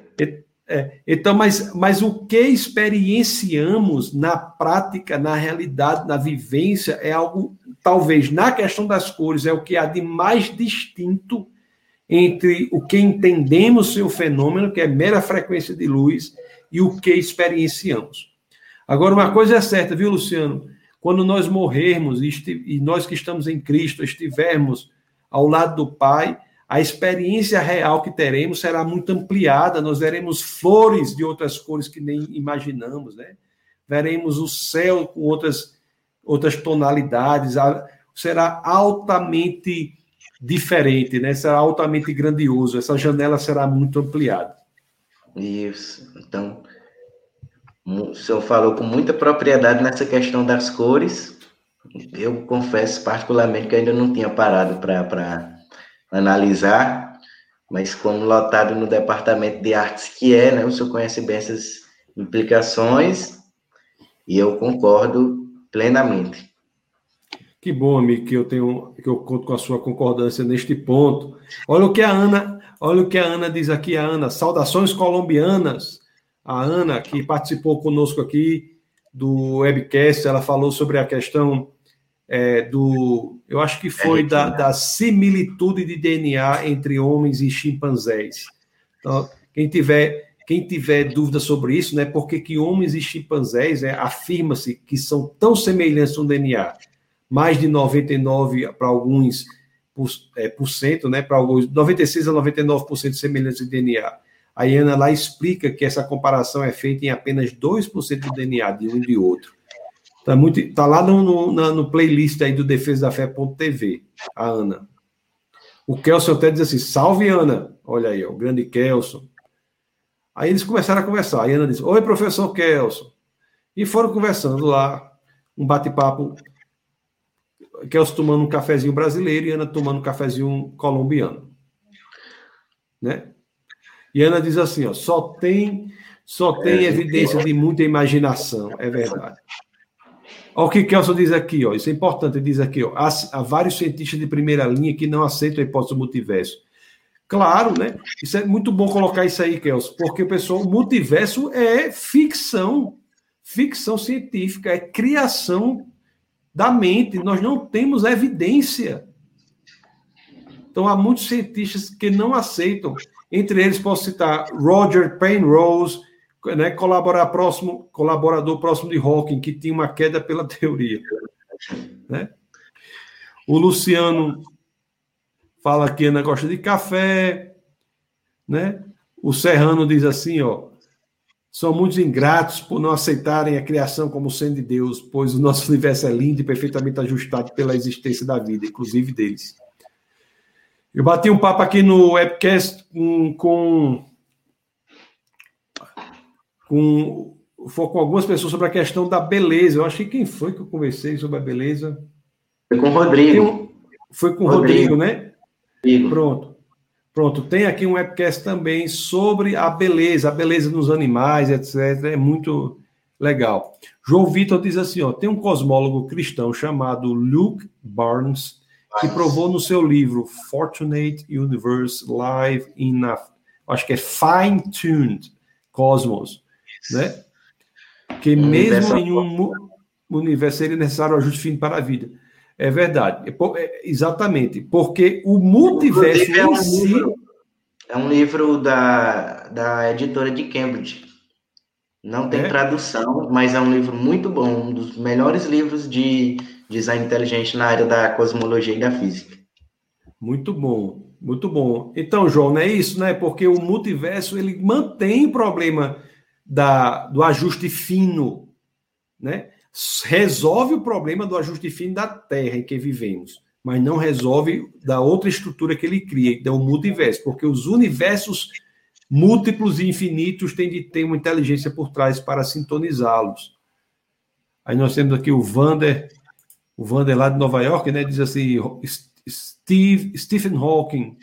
É, então, mas, mas o que experienciamos na prática, na realidade, na vivência, é algo, talvez, na questão das cores, é o que há de mais distinto entre o que entendemos ser o fenômeno, que é mera frequência de luz, e o que experienciamos. Agora, uma coisa é certa, viu, Luciano? Quando nós morrermos e nós que estamos em Cristo estivermos ao lado do Pai, a experiência real que teremos será muito ampliada, nós veremos flores de outras cores que nem imaginamos, né? Veremos o céu com outras, outras tonalidades, será altamente diferente, né? Será altamente grandioso. Essa janela será muito ampliada. Isso. Então, o senhor falou com muita propriedade nessa questão das cores. Eu confesso particularmente que ainda não tinha parado para analisar, mas como lotado no departamento de artes que é, né? O senhor conhece bem essas implicações e eu concordo plenamente. Que bom, amigo, que eu tenho, que eu conto com a sua concordância neste ponto. Olha o que a Ana, olha o que a Ana diz aqui, a Ana, saudações colombianas. A Ana, que participou conosco aqui do webcast, ela falou sobre a questão é, do, eu acho que foi da, da similitude de DNA entre homens e chimpanzés. Então, quem tiver quem tiver dúvida sobre isso, né, porque que homens e chimpanzés, né, afirma-se que são tão semelhantes no DNA mais de 99 para alguns por, é, por cento, né, para alguns 96 a 99% de semelhança de DNA. A Iana lá explica que essa comparação é feita em apenas 2% do DNA de um e de outro. Tá, muito, tá lá no, no, na, no playlist aí do Defesa da Fé.tv, a Ana. O Kelson até diz assim: salve, Ana. Olha aí, ó, o grande Kelson. Aí eles começaram a conversar. A Ana disse: Oi, professor Kelson. E foram conversando lá, um bate-papo Kelso tomando um cafezinho brasileiro e Ana tomando um cafezinho colombiano. Né? E Ana diz assim, ó, só tem só tem evidência de muita imaginação, é verdade. Olha o que Kelson diz aqui, ó, isso é importante, ele diz aqui, ó, há, há vários cientistas de primeira linha que não aceitam a hipótese do multiverso. Claro, né? Isso é muito bom colocar isso aí, Kelson, porque, pessoal, o multiverso é ficção, ficção científica, é criação da mente, nós não temos evidência. Então, há muitos cientistas que não aceitam. Entre eles, posso citar Roger Penrose, né, colaborar próximo, colaborador próximo de Hawking, que tinha uma queda pela teoria. Né? O Luciano fala que Ana gosta de café. Né? O Serrano diz assim, ó, são muitos ingratos por não aceitarem a criação como sendo de Deus, pois o nosso universo é lindo e perfeitamente ajustado pela existência da vida, inclusive deles. Eu bati um papo aqui no webcast com, com, com foi com algumas pessoas sobre a questão da beleza. Eu achei quem foi que eu conversei sobre a beleza. Foi com o Rodrigo. Um, foi com o Rodrigo, Rodrigo né? Rodrigo. Pronto. Pronto, tem aqui um webcast também sobre a beleza, a beleza nos animais, etc. É muito legal. João Vitor diz assim: ó, tem um cosmólogo cristão chamado Luke Barnes que provou no seu livro Fortunate Universe Live in a, acho que é Fine Tuned Cosmos, né? Que mesmo em um universo seria necessário o ajuste fino para a vida. É verdade, é, é, exatamente, porque o multiverso é um, si... livro, é um livro da, da editora de Cambridge. Não tem é? tradução, mas é um livro muito bom, um dos melhores livros de design inteligente na área da cosmologia e da física. Muito bom, muito bom. Então, João, não é isso, né? Porque o multiverso ele mantém o problema da, do ajuste fino, né? resolve o problema do ajuste fino da Terra em que vivemos, mas não resolve da outra estrutura que ele cria, que é o multiverso, porque os universos múltiplos e infinitos têm de ter uma inteligência por trás para sintonizá-los. Aí nós temos aqui o Vander, o Vander lá de Nova York, né, diz assim, Steve, Stephen Hawking,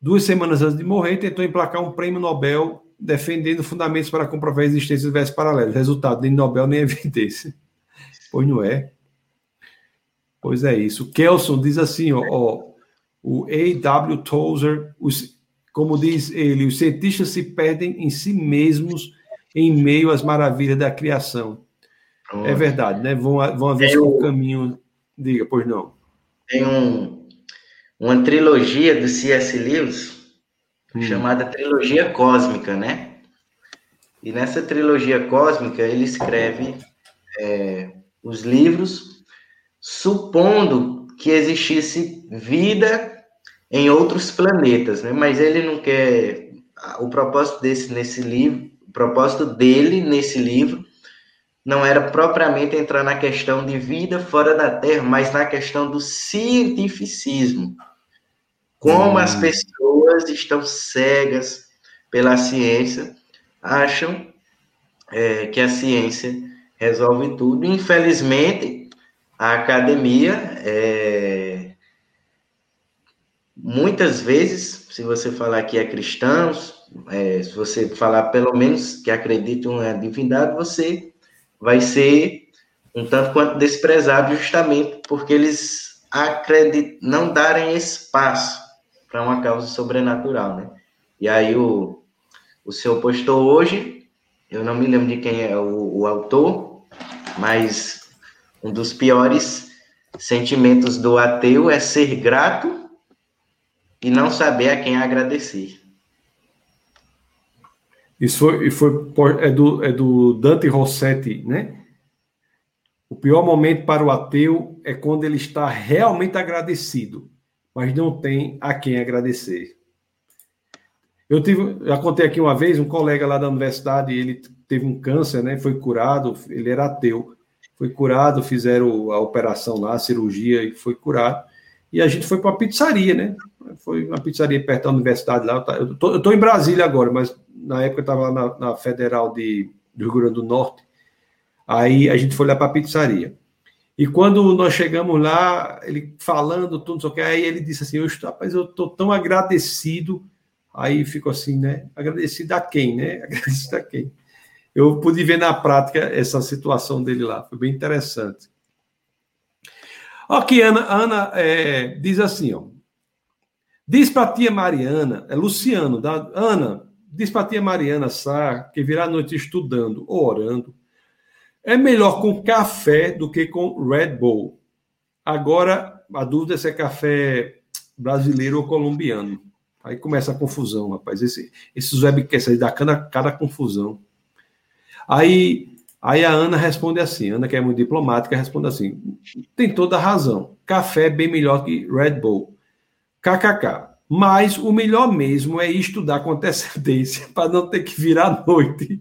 duas semanas antes de morrer, tentou emplacar um prêmio Nobel defendendo fundamentos para comprovar a existência de universos paralelos. Resultado, nem Nobel nem evidência. Pois não é. Pois é isso. Kelson diz assim, ó, ó o A.W. Tozer, os, como diz ele, os cientistas se perdem em si mesmos em meio às maravilhas da criação. É verdade, né? Vão, vão haver um caminho. Diga, pois não. Tem um, uma trilogia do C.S. Lewis hum. chamada Trilogia Cósmica, né? E nessa trilogia cósmica ele escreve é, os livros supondo que existisse vida em outros planetas, né? Mas ele não quer o propósito desse nesse livro, o propósito dele nesse livro não era propriamente entrar na questão de vida fora da Terra, mas na questão do cientificismo. Como hum. as pessoas estão cegas pela ciência, acham é, que a ciência resolve tudo. Infelizmente, a academia, é, muitas vezes, se você falar que é cristãos, é, se você falar pelo menos que acredita em uma divindade, você vai ser um tanto quanto desprezado justamente porque eles acreditam, não darem espaço para uma causa sobrenatural, né? E aí o, o senhor postou hoje, eu não me lembro de quem é o, o autor, mas um dos piores sentimentos do ateu é ser grato e não saber a quem agradecer. Isso foi, foi é, do, é do Dante Rossetti, né? O pior momento para o ateu é quando ele está realmente agradecido mas não tem a quem agradecer. Eu tive, já contei aqui uma vez, um colega lá da universidade, ele teve um câncer, né? Foi curado, ele era ateu. Foi curado, fizeram a operação lá, a cirurgia e foi curado. E a gente foi para uma pizzaria, né? Foi uma pizzaria perto da universidade lá. Eu tô, eu tô em Brasília agora, mas na época eu estava na, na, Federal de, do Rio Grande do Norte. Aí a gente foi lá para a pizzaria. E quando nós chegamos lá, ele falando tudo, só que aí ele disse assim: eu estou, rapaz, eu estou tão agradecido. Aí ficou assim, né? Agradecido a quem, né? Agradecido a quem? Eu pude ver na prática essa situação dele lá, foi bem interessante. Aqui, Ana, Ana é, diz assim: ó, diz para a tia Mariana, é Luciano, da, Ana, diz para a tia Mariana Sá que virá a noite estudando ou orando é melhor com café do que com Red Bull. Agora, a dúvida é se é café brasileiro ou colombiano. Aí começa a confusão, rapaz. Esse, esses webcasts aí dá cada, cada confusão. Aí, aí a Ana responde assim: Ana, que é muito diplomática, responde assim: tem toda a razão. Café é bem melhor que Red Bull. KKK. Mas o melhor mesmo é estudar com antecedência para não ter que virar à noite.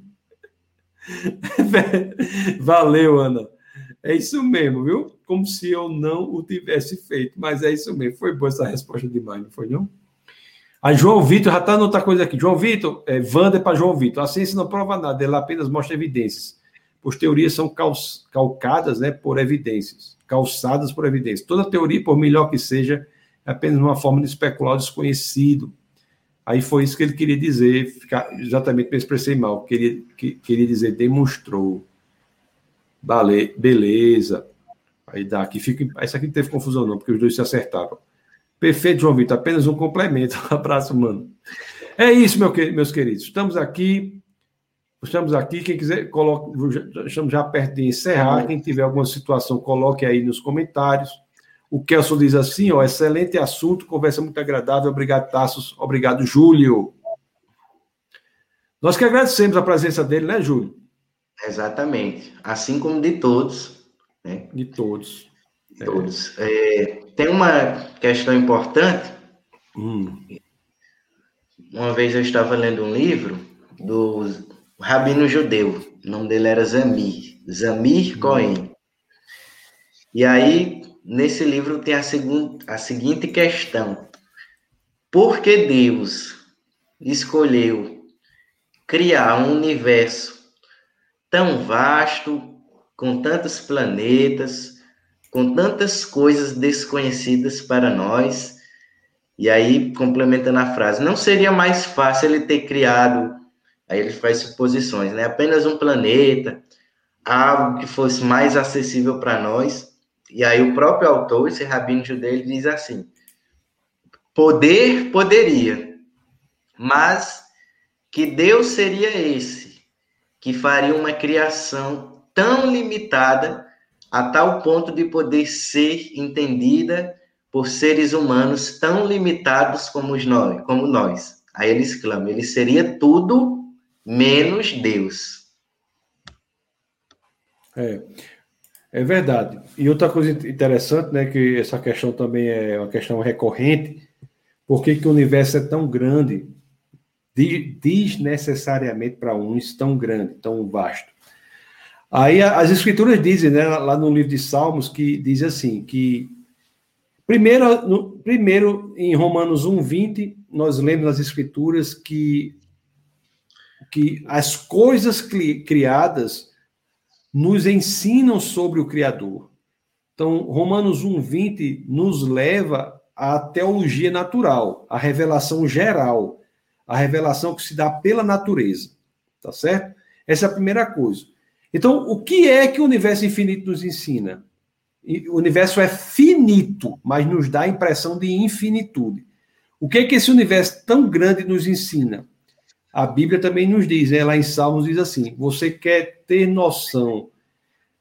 Valeu, Ana. É isso mesmo, viu? Como se eu não o tivesse feito, mas é isso mesmo. Foi boa essa resposta demais, não foi não? A João Vitor já está outra coisa aqui. João Vitor, é, Wander para João Vitor. A ciência não prova nada, ela apenas mostra evidências. Pois teorias são calcadas né, por evidências, calçadas por evidências. Toda teoria, por melhor que seja, é apenas uma forma de especular o desconhecido. Aí foi isso que ele queria dizer, ficar, exatamente me expressei mal, queria, que, queria dizer demonstrou. Vale, beleza. Aí dá aqui, fica, essa aqui não teve confusão não, porque os dois se acertaram. Perfeito, João Vitor, apenas um complemento. Um abraço, mano. É isso, meu, meus queridos. Estamos aqui, estamos aqui, quem quiser, coloque, estamos já perto de encerrar, quem tiver alguma situação, coloque aí nos comentários. O Kelson diz assim, ó, excelente assunto, conversa muito agradável, obrigado, Tassos, obrigado, Júlio. Nós que agradecemos a presença dele, né, Júlio? Exatamente, assim como de todos. Né? De todos. De todos. É. É, tem uma questão importante. Hum. Uma vez eu estava lendo um livro do rabino judeu, o nome dele era Zamir, Zamir Cohen. E aí nesse livro tem a, segun, a seguinte questão: por que Deus escolheu criar um universo tão vasto, com tantos planetas, com tantas coisas desconhecidas para nós? E aí, complementando a frase, não seria mais fácil ele ter criado, aí ele faz suposições, né? Apenas um planeta, algo que fosse mais acessível para nós e aí o próprio autor, esse rabino judeu, ele diz assim: poder poderia, mas que Deus seria esse que faria uma criação tão limitada a tal ponto de poder ser entendida por seres humanos tão limitados como nós, como nós. Aí ele exclama: ele seria tudo menos Deus. É. É verdade. E outra coisa interessante, né, que essa questão também é uma questão recorrente, por que, que o universo é tão grande, desnecessariamente para uns tão grande, tão vasto? Aí as escrituras dizem, né, lá no livro de Salmos, que diz assim, que primeiro, no, primeiro em Romanos 1:20, nós lemos nas escrituras que que as coisas criadas nos ensinam sobre o Criador. Então, Romanos 1,20 nos leva à teologia natural, à revelação geral, a revelação que se dá pela natureza. Tá certo? Essa é a primeira coisa. Então, o que é que o universo infinito nos ensina? O universo é finito, mas nos dá a impressão de infinitude. O que é que esse universo tão grande nos ensina? A Bíblia também nos diz, né? lá em Salmos diz assim: você quer ter noção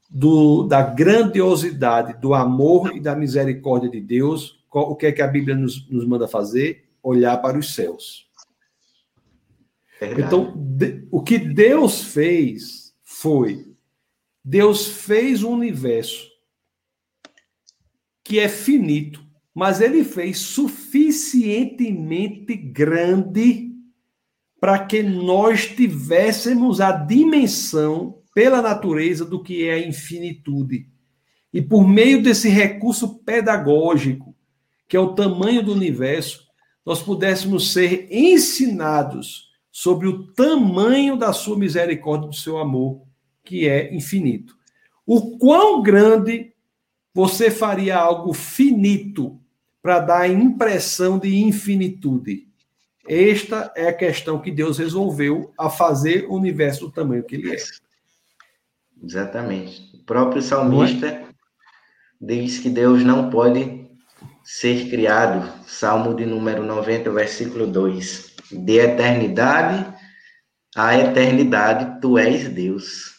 do, da grandiosidade do amor e da misericórdia de Deus, o que é que a Bíblia nos, nos manda fazer? Olhar para os céus. Verdade. Então, de, o que Deus fez foi: Deus fez um universo que é finito, mas ele fez suficientemente grande para que nós tivéssemos a dimensão pela natureza do que é a infinitude. E por meio desse recurso pedagógico, que é o tamanho do universo, nós pudéssemos ser ensinados sobre o tamanho da sua misericórdia, do seu amor, que é infinito. O quão grande você faria algo finito para dar a impressão de infinitude? Esta é a questão que Deus resolveu a fazer o universo do tamanho que ele é. Exatamente. O próprio salmista é? diz que Deus não pode ser criado. Salmo de número 90, versículo 2. De eternidade a eternidade, tu és Deus.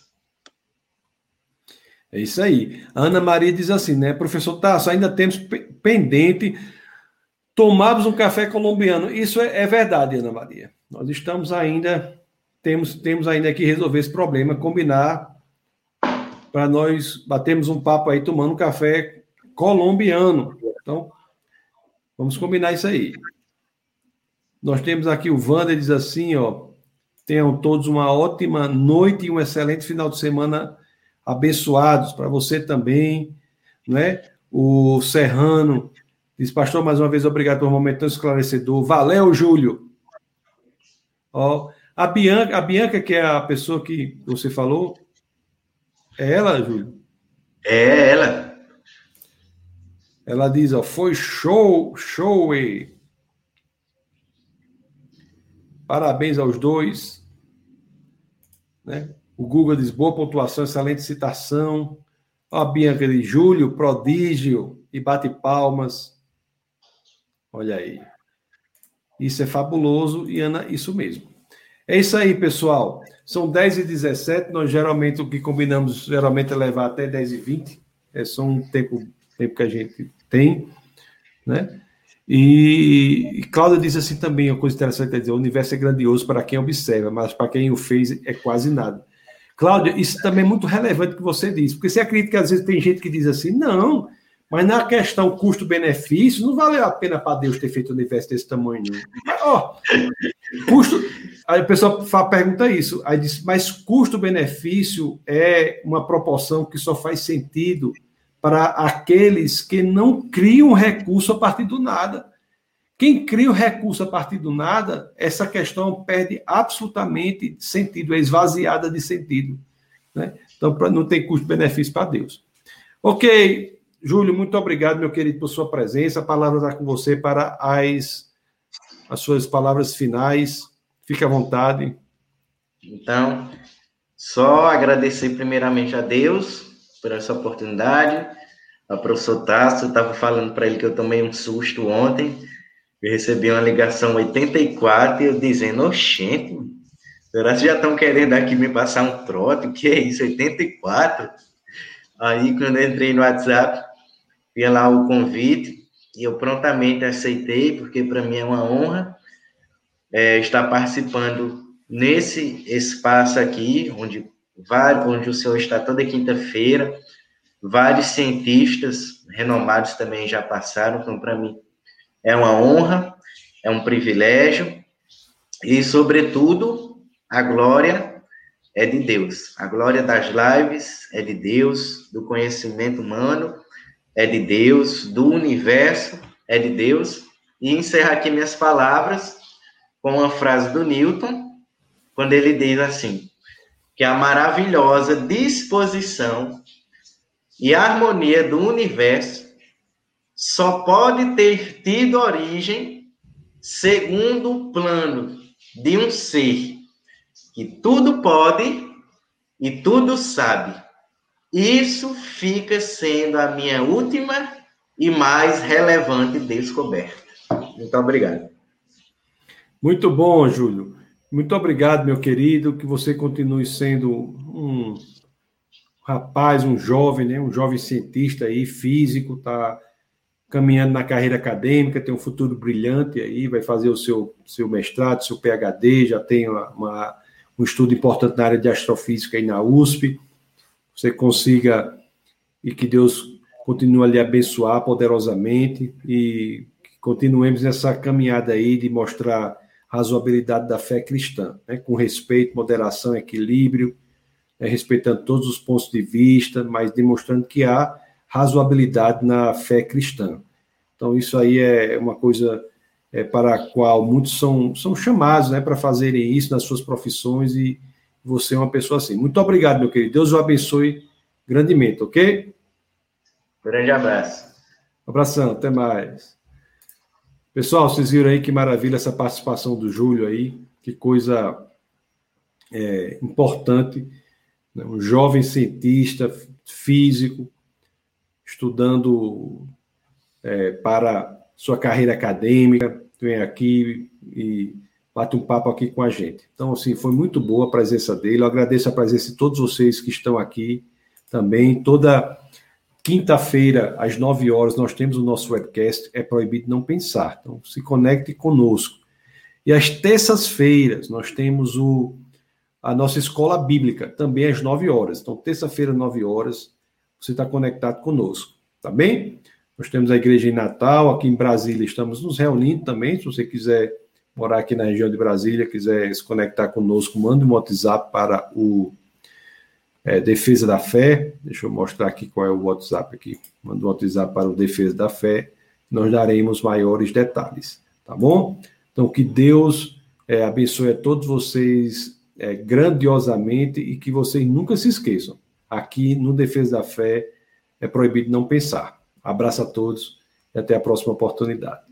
É isso aí. Ana Maria diz assim, né? Professor Tasso, ainda temos pendente Tomamos um café colombiano. Isso é, é, verdade, Ana Maria. Nós estamos ainda, temos, temos ainda que resolver esse problema, combinar para nós batermos um papo aí tomando um café colombiano. Então, vamos combinar isso aí. Nós temos aqui o Wander diz assim, ó, tenham todos uma ótima noite e um excelente final de semana abençoados para você também, né? O Serrano Diz, pastor, mais uma vez, obrigado por um momento tão esclarecedor. Valeu, Júlio. Ó, a Bianca, a Bianca, que é a pessoa que você falou, é ela, Júlio? É ela. Ela diz, ó, foi show, show. E... Parabéns aos dois. Né? O Google diz boa pontuação, excelente citação. Ó, a Bianca de Júlio, prodígio e bate palmas. Olha aí. Isso é fabuloso e Ana, isso mesmo. É isso aí, pessoal. São 10 e 17 nós geralmente o que combinamos geralmente é levar até 10 e 20 é só um tempo, tempo que a gente tem, né? E, e Cláudia diz assim também, uma coisa interessante é dizer, o universo é grandioso para quem observa, mas para quem o fez é quase nada. Cláudia, isso também é muito relevante que você diz, porque você acredita que às vezes tem gente que diz assim, não, mas na questão custo-benefício, não valeu a pena para Deus ter feito um universo desse tamanho. Ó, custo. Aí o pessoal pergunta isso. Aí diz, mas custo-benefício é uma proporção que só faz sentido para aqueles que não criam recurso a partir do nada. Quem cria o recurso a partir do nada, essa questão perde absolutamente sentido, é esvaziada de sentido. Né? Então, não tem custo-benefício para Deus. Ok, Júlio, muito obrigado, meu querido, por sua presença. A palavra está com você para as, as suas palavras finais. Fique à vontade. Então, só agradecer primeiramente a Deus por essa oportunidade. A professor Tasso, estava falando para ele que eu tomei um susto ontem. Eu recebi uma ligação 84 e eu dizendo, oxente, será que já estão querendo aqui me passar um trote? O que é isso, 84? Aí, quando eu entrei no WhatsApp, vi lá o convite e eu prontamente aceitei, porque para mim é uma honra é, estar participando nesse espaço aqui, onde, onde o senhor está toda quinta-feira. Vários cientistas renomados também já passaram, então para mim é uma honra, é um privilégio e, sobretudo, a glória é de Deus. A glória das lives é de Deus, do conhecimento humano é de Deus, do universo é de Deus. E encerrar aqui minhas palavras com uma frase do Newton, quando ele diz assim: que a maravilhosa disposição e harmonia do universo só pode ter tido origem segundo o plano de um ser que tudo pode e tudo sabe isso fica sendo a minha última e mais relevante descoberta. Muito obrigado. Muito bom, Júlio. Muito obrigado, meu querido. Que você continue sendo um rapaz, um jovem, né? um jovem cientista aí, físico, tá caminhando na carreira acadêmica, tem um futuro brilhante aí, vai fazer o seu, seu mestrado, seu PhD, já tem uma, uma um estudo importante na área de astrofísica aí na USP você consiga e que Deus continue a lhe abençoar poderosamente e continuemos nessa caminhada aí de mostrar razoabilidade da fé cristã, né? com respeito, moderação, equilíbrio, né? respeitando todos os pontos de vista, mas demonstrando que há razoabilidade na fé cristã. Então, isso aí é uma coisa é, para a qual muitos são, são chamados né, para fazerem isso nas suas profissões e, você é uma pessoa assim. Muito obrigado, meu querido. Deus o abençoe grandemente, ok? Grande abraço. abração, até mais. Pessoal, vocês viram aí que maravilha essa participação do Júlio aí, que coisa é, importante. Né? Um jovem cientista físico, estudando é, para sua carreira acadêmica, vem aqui e bate um papo aqui com a gente. Então, assim, foi muito boa a presença dele. Eu agradeço a presença de todos vocês que estão aqui também. Toda quinta-feira, às nove horas, nós temos o nosso webcast. É proibido não pensar. Então, se conecte conosco. E às terças-feiras, nós temos o, a nossa escola bíblica, também às nove horas. Então, terça-feira, nove horas, você está conectado conosco. Tá bem? Nós temos a igreja em Natal, aqui em Brasília, estamos nos reunindo também. Se você quiser morar aqui na região de Brasília, quiser se conectar conosco, mande um WhatsApp para o é, Defesa da Fé. Deixa eu mostrar aqui qual é o WhatsApp aqui. Manda um WhatsApp para o Defesa da Fé nós daremos maiores detalhes, tá bom? Então, que Deus é, abençoe a todos vocês é, grandiosamente e que vocês nunca se esqueçam. Aqui no Defesa da Fé é proibido não pensar. Abraço a todos e até a próxima oportunidade.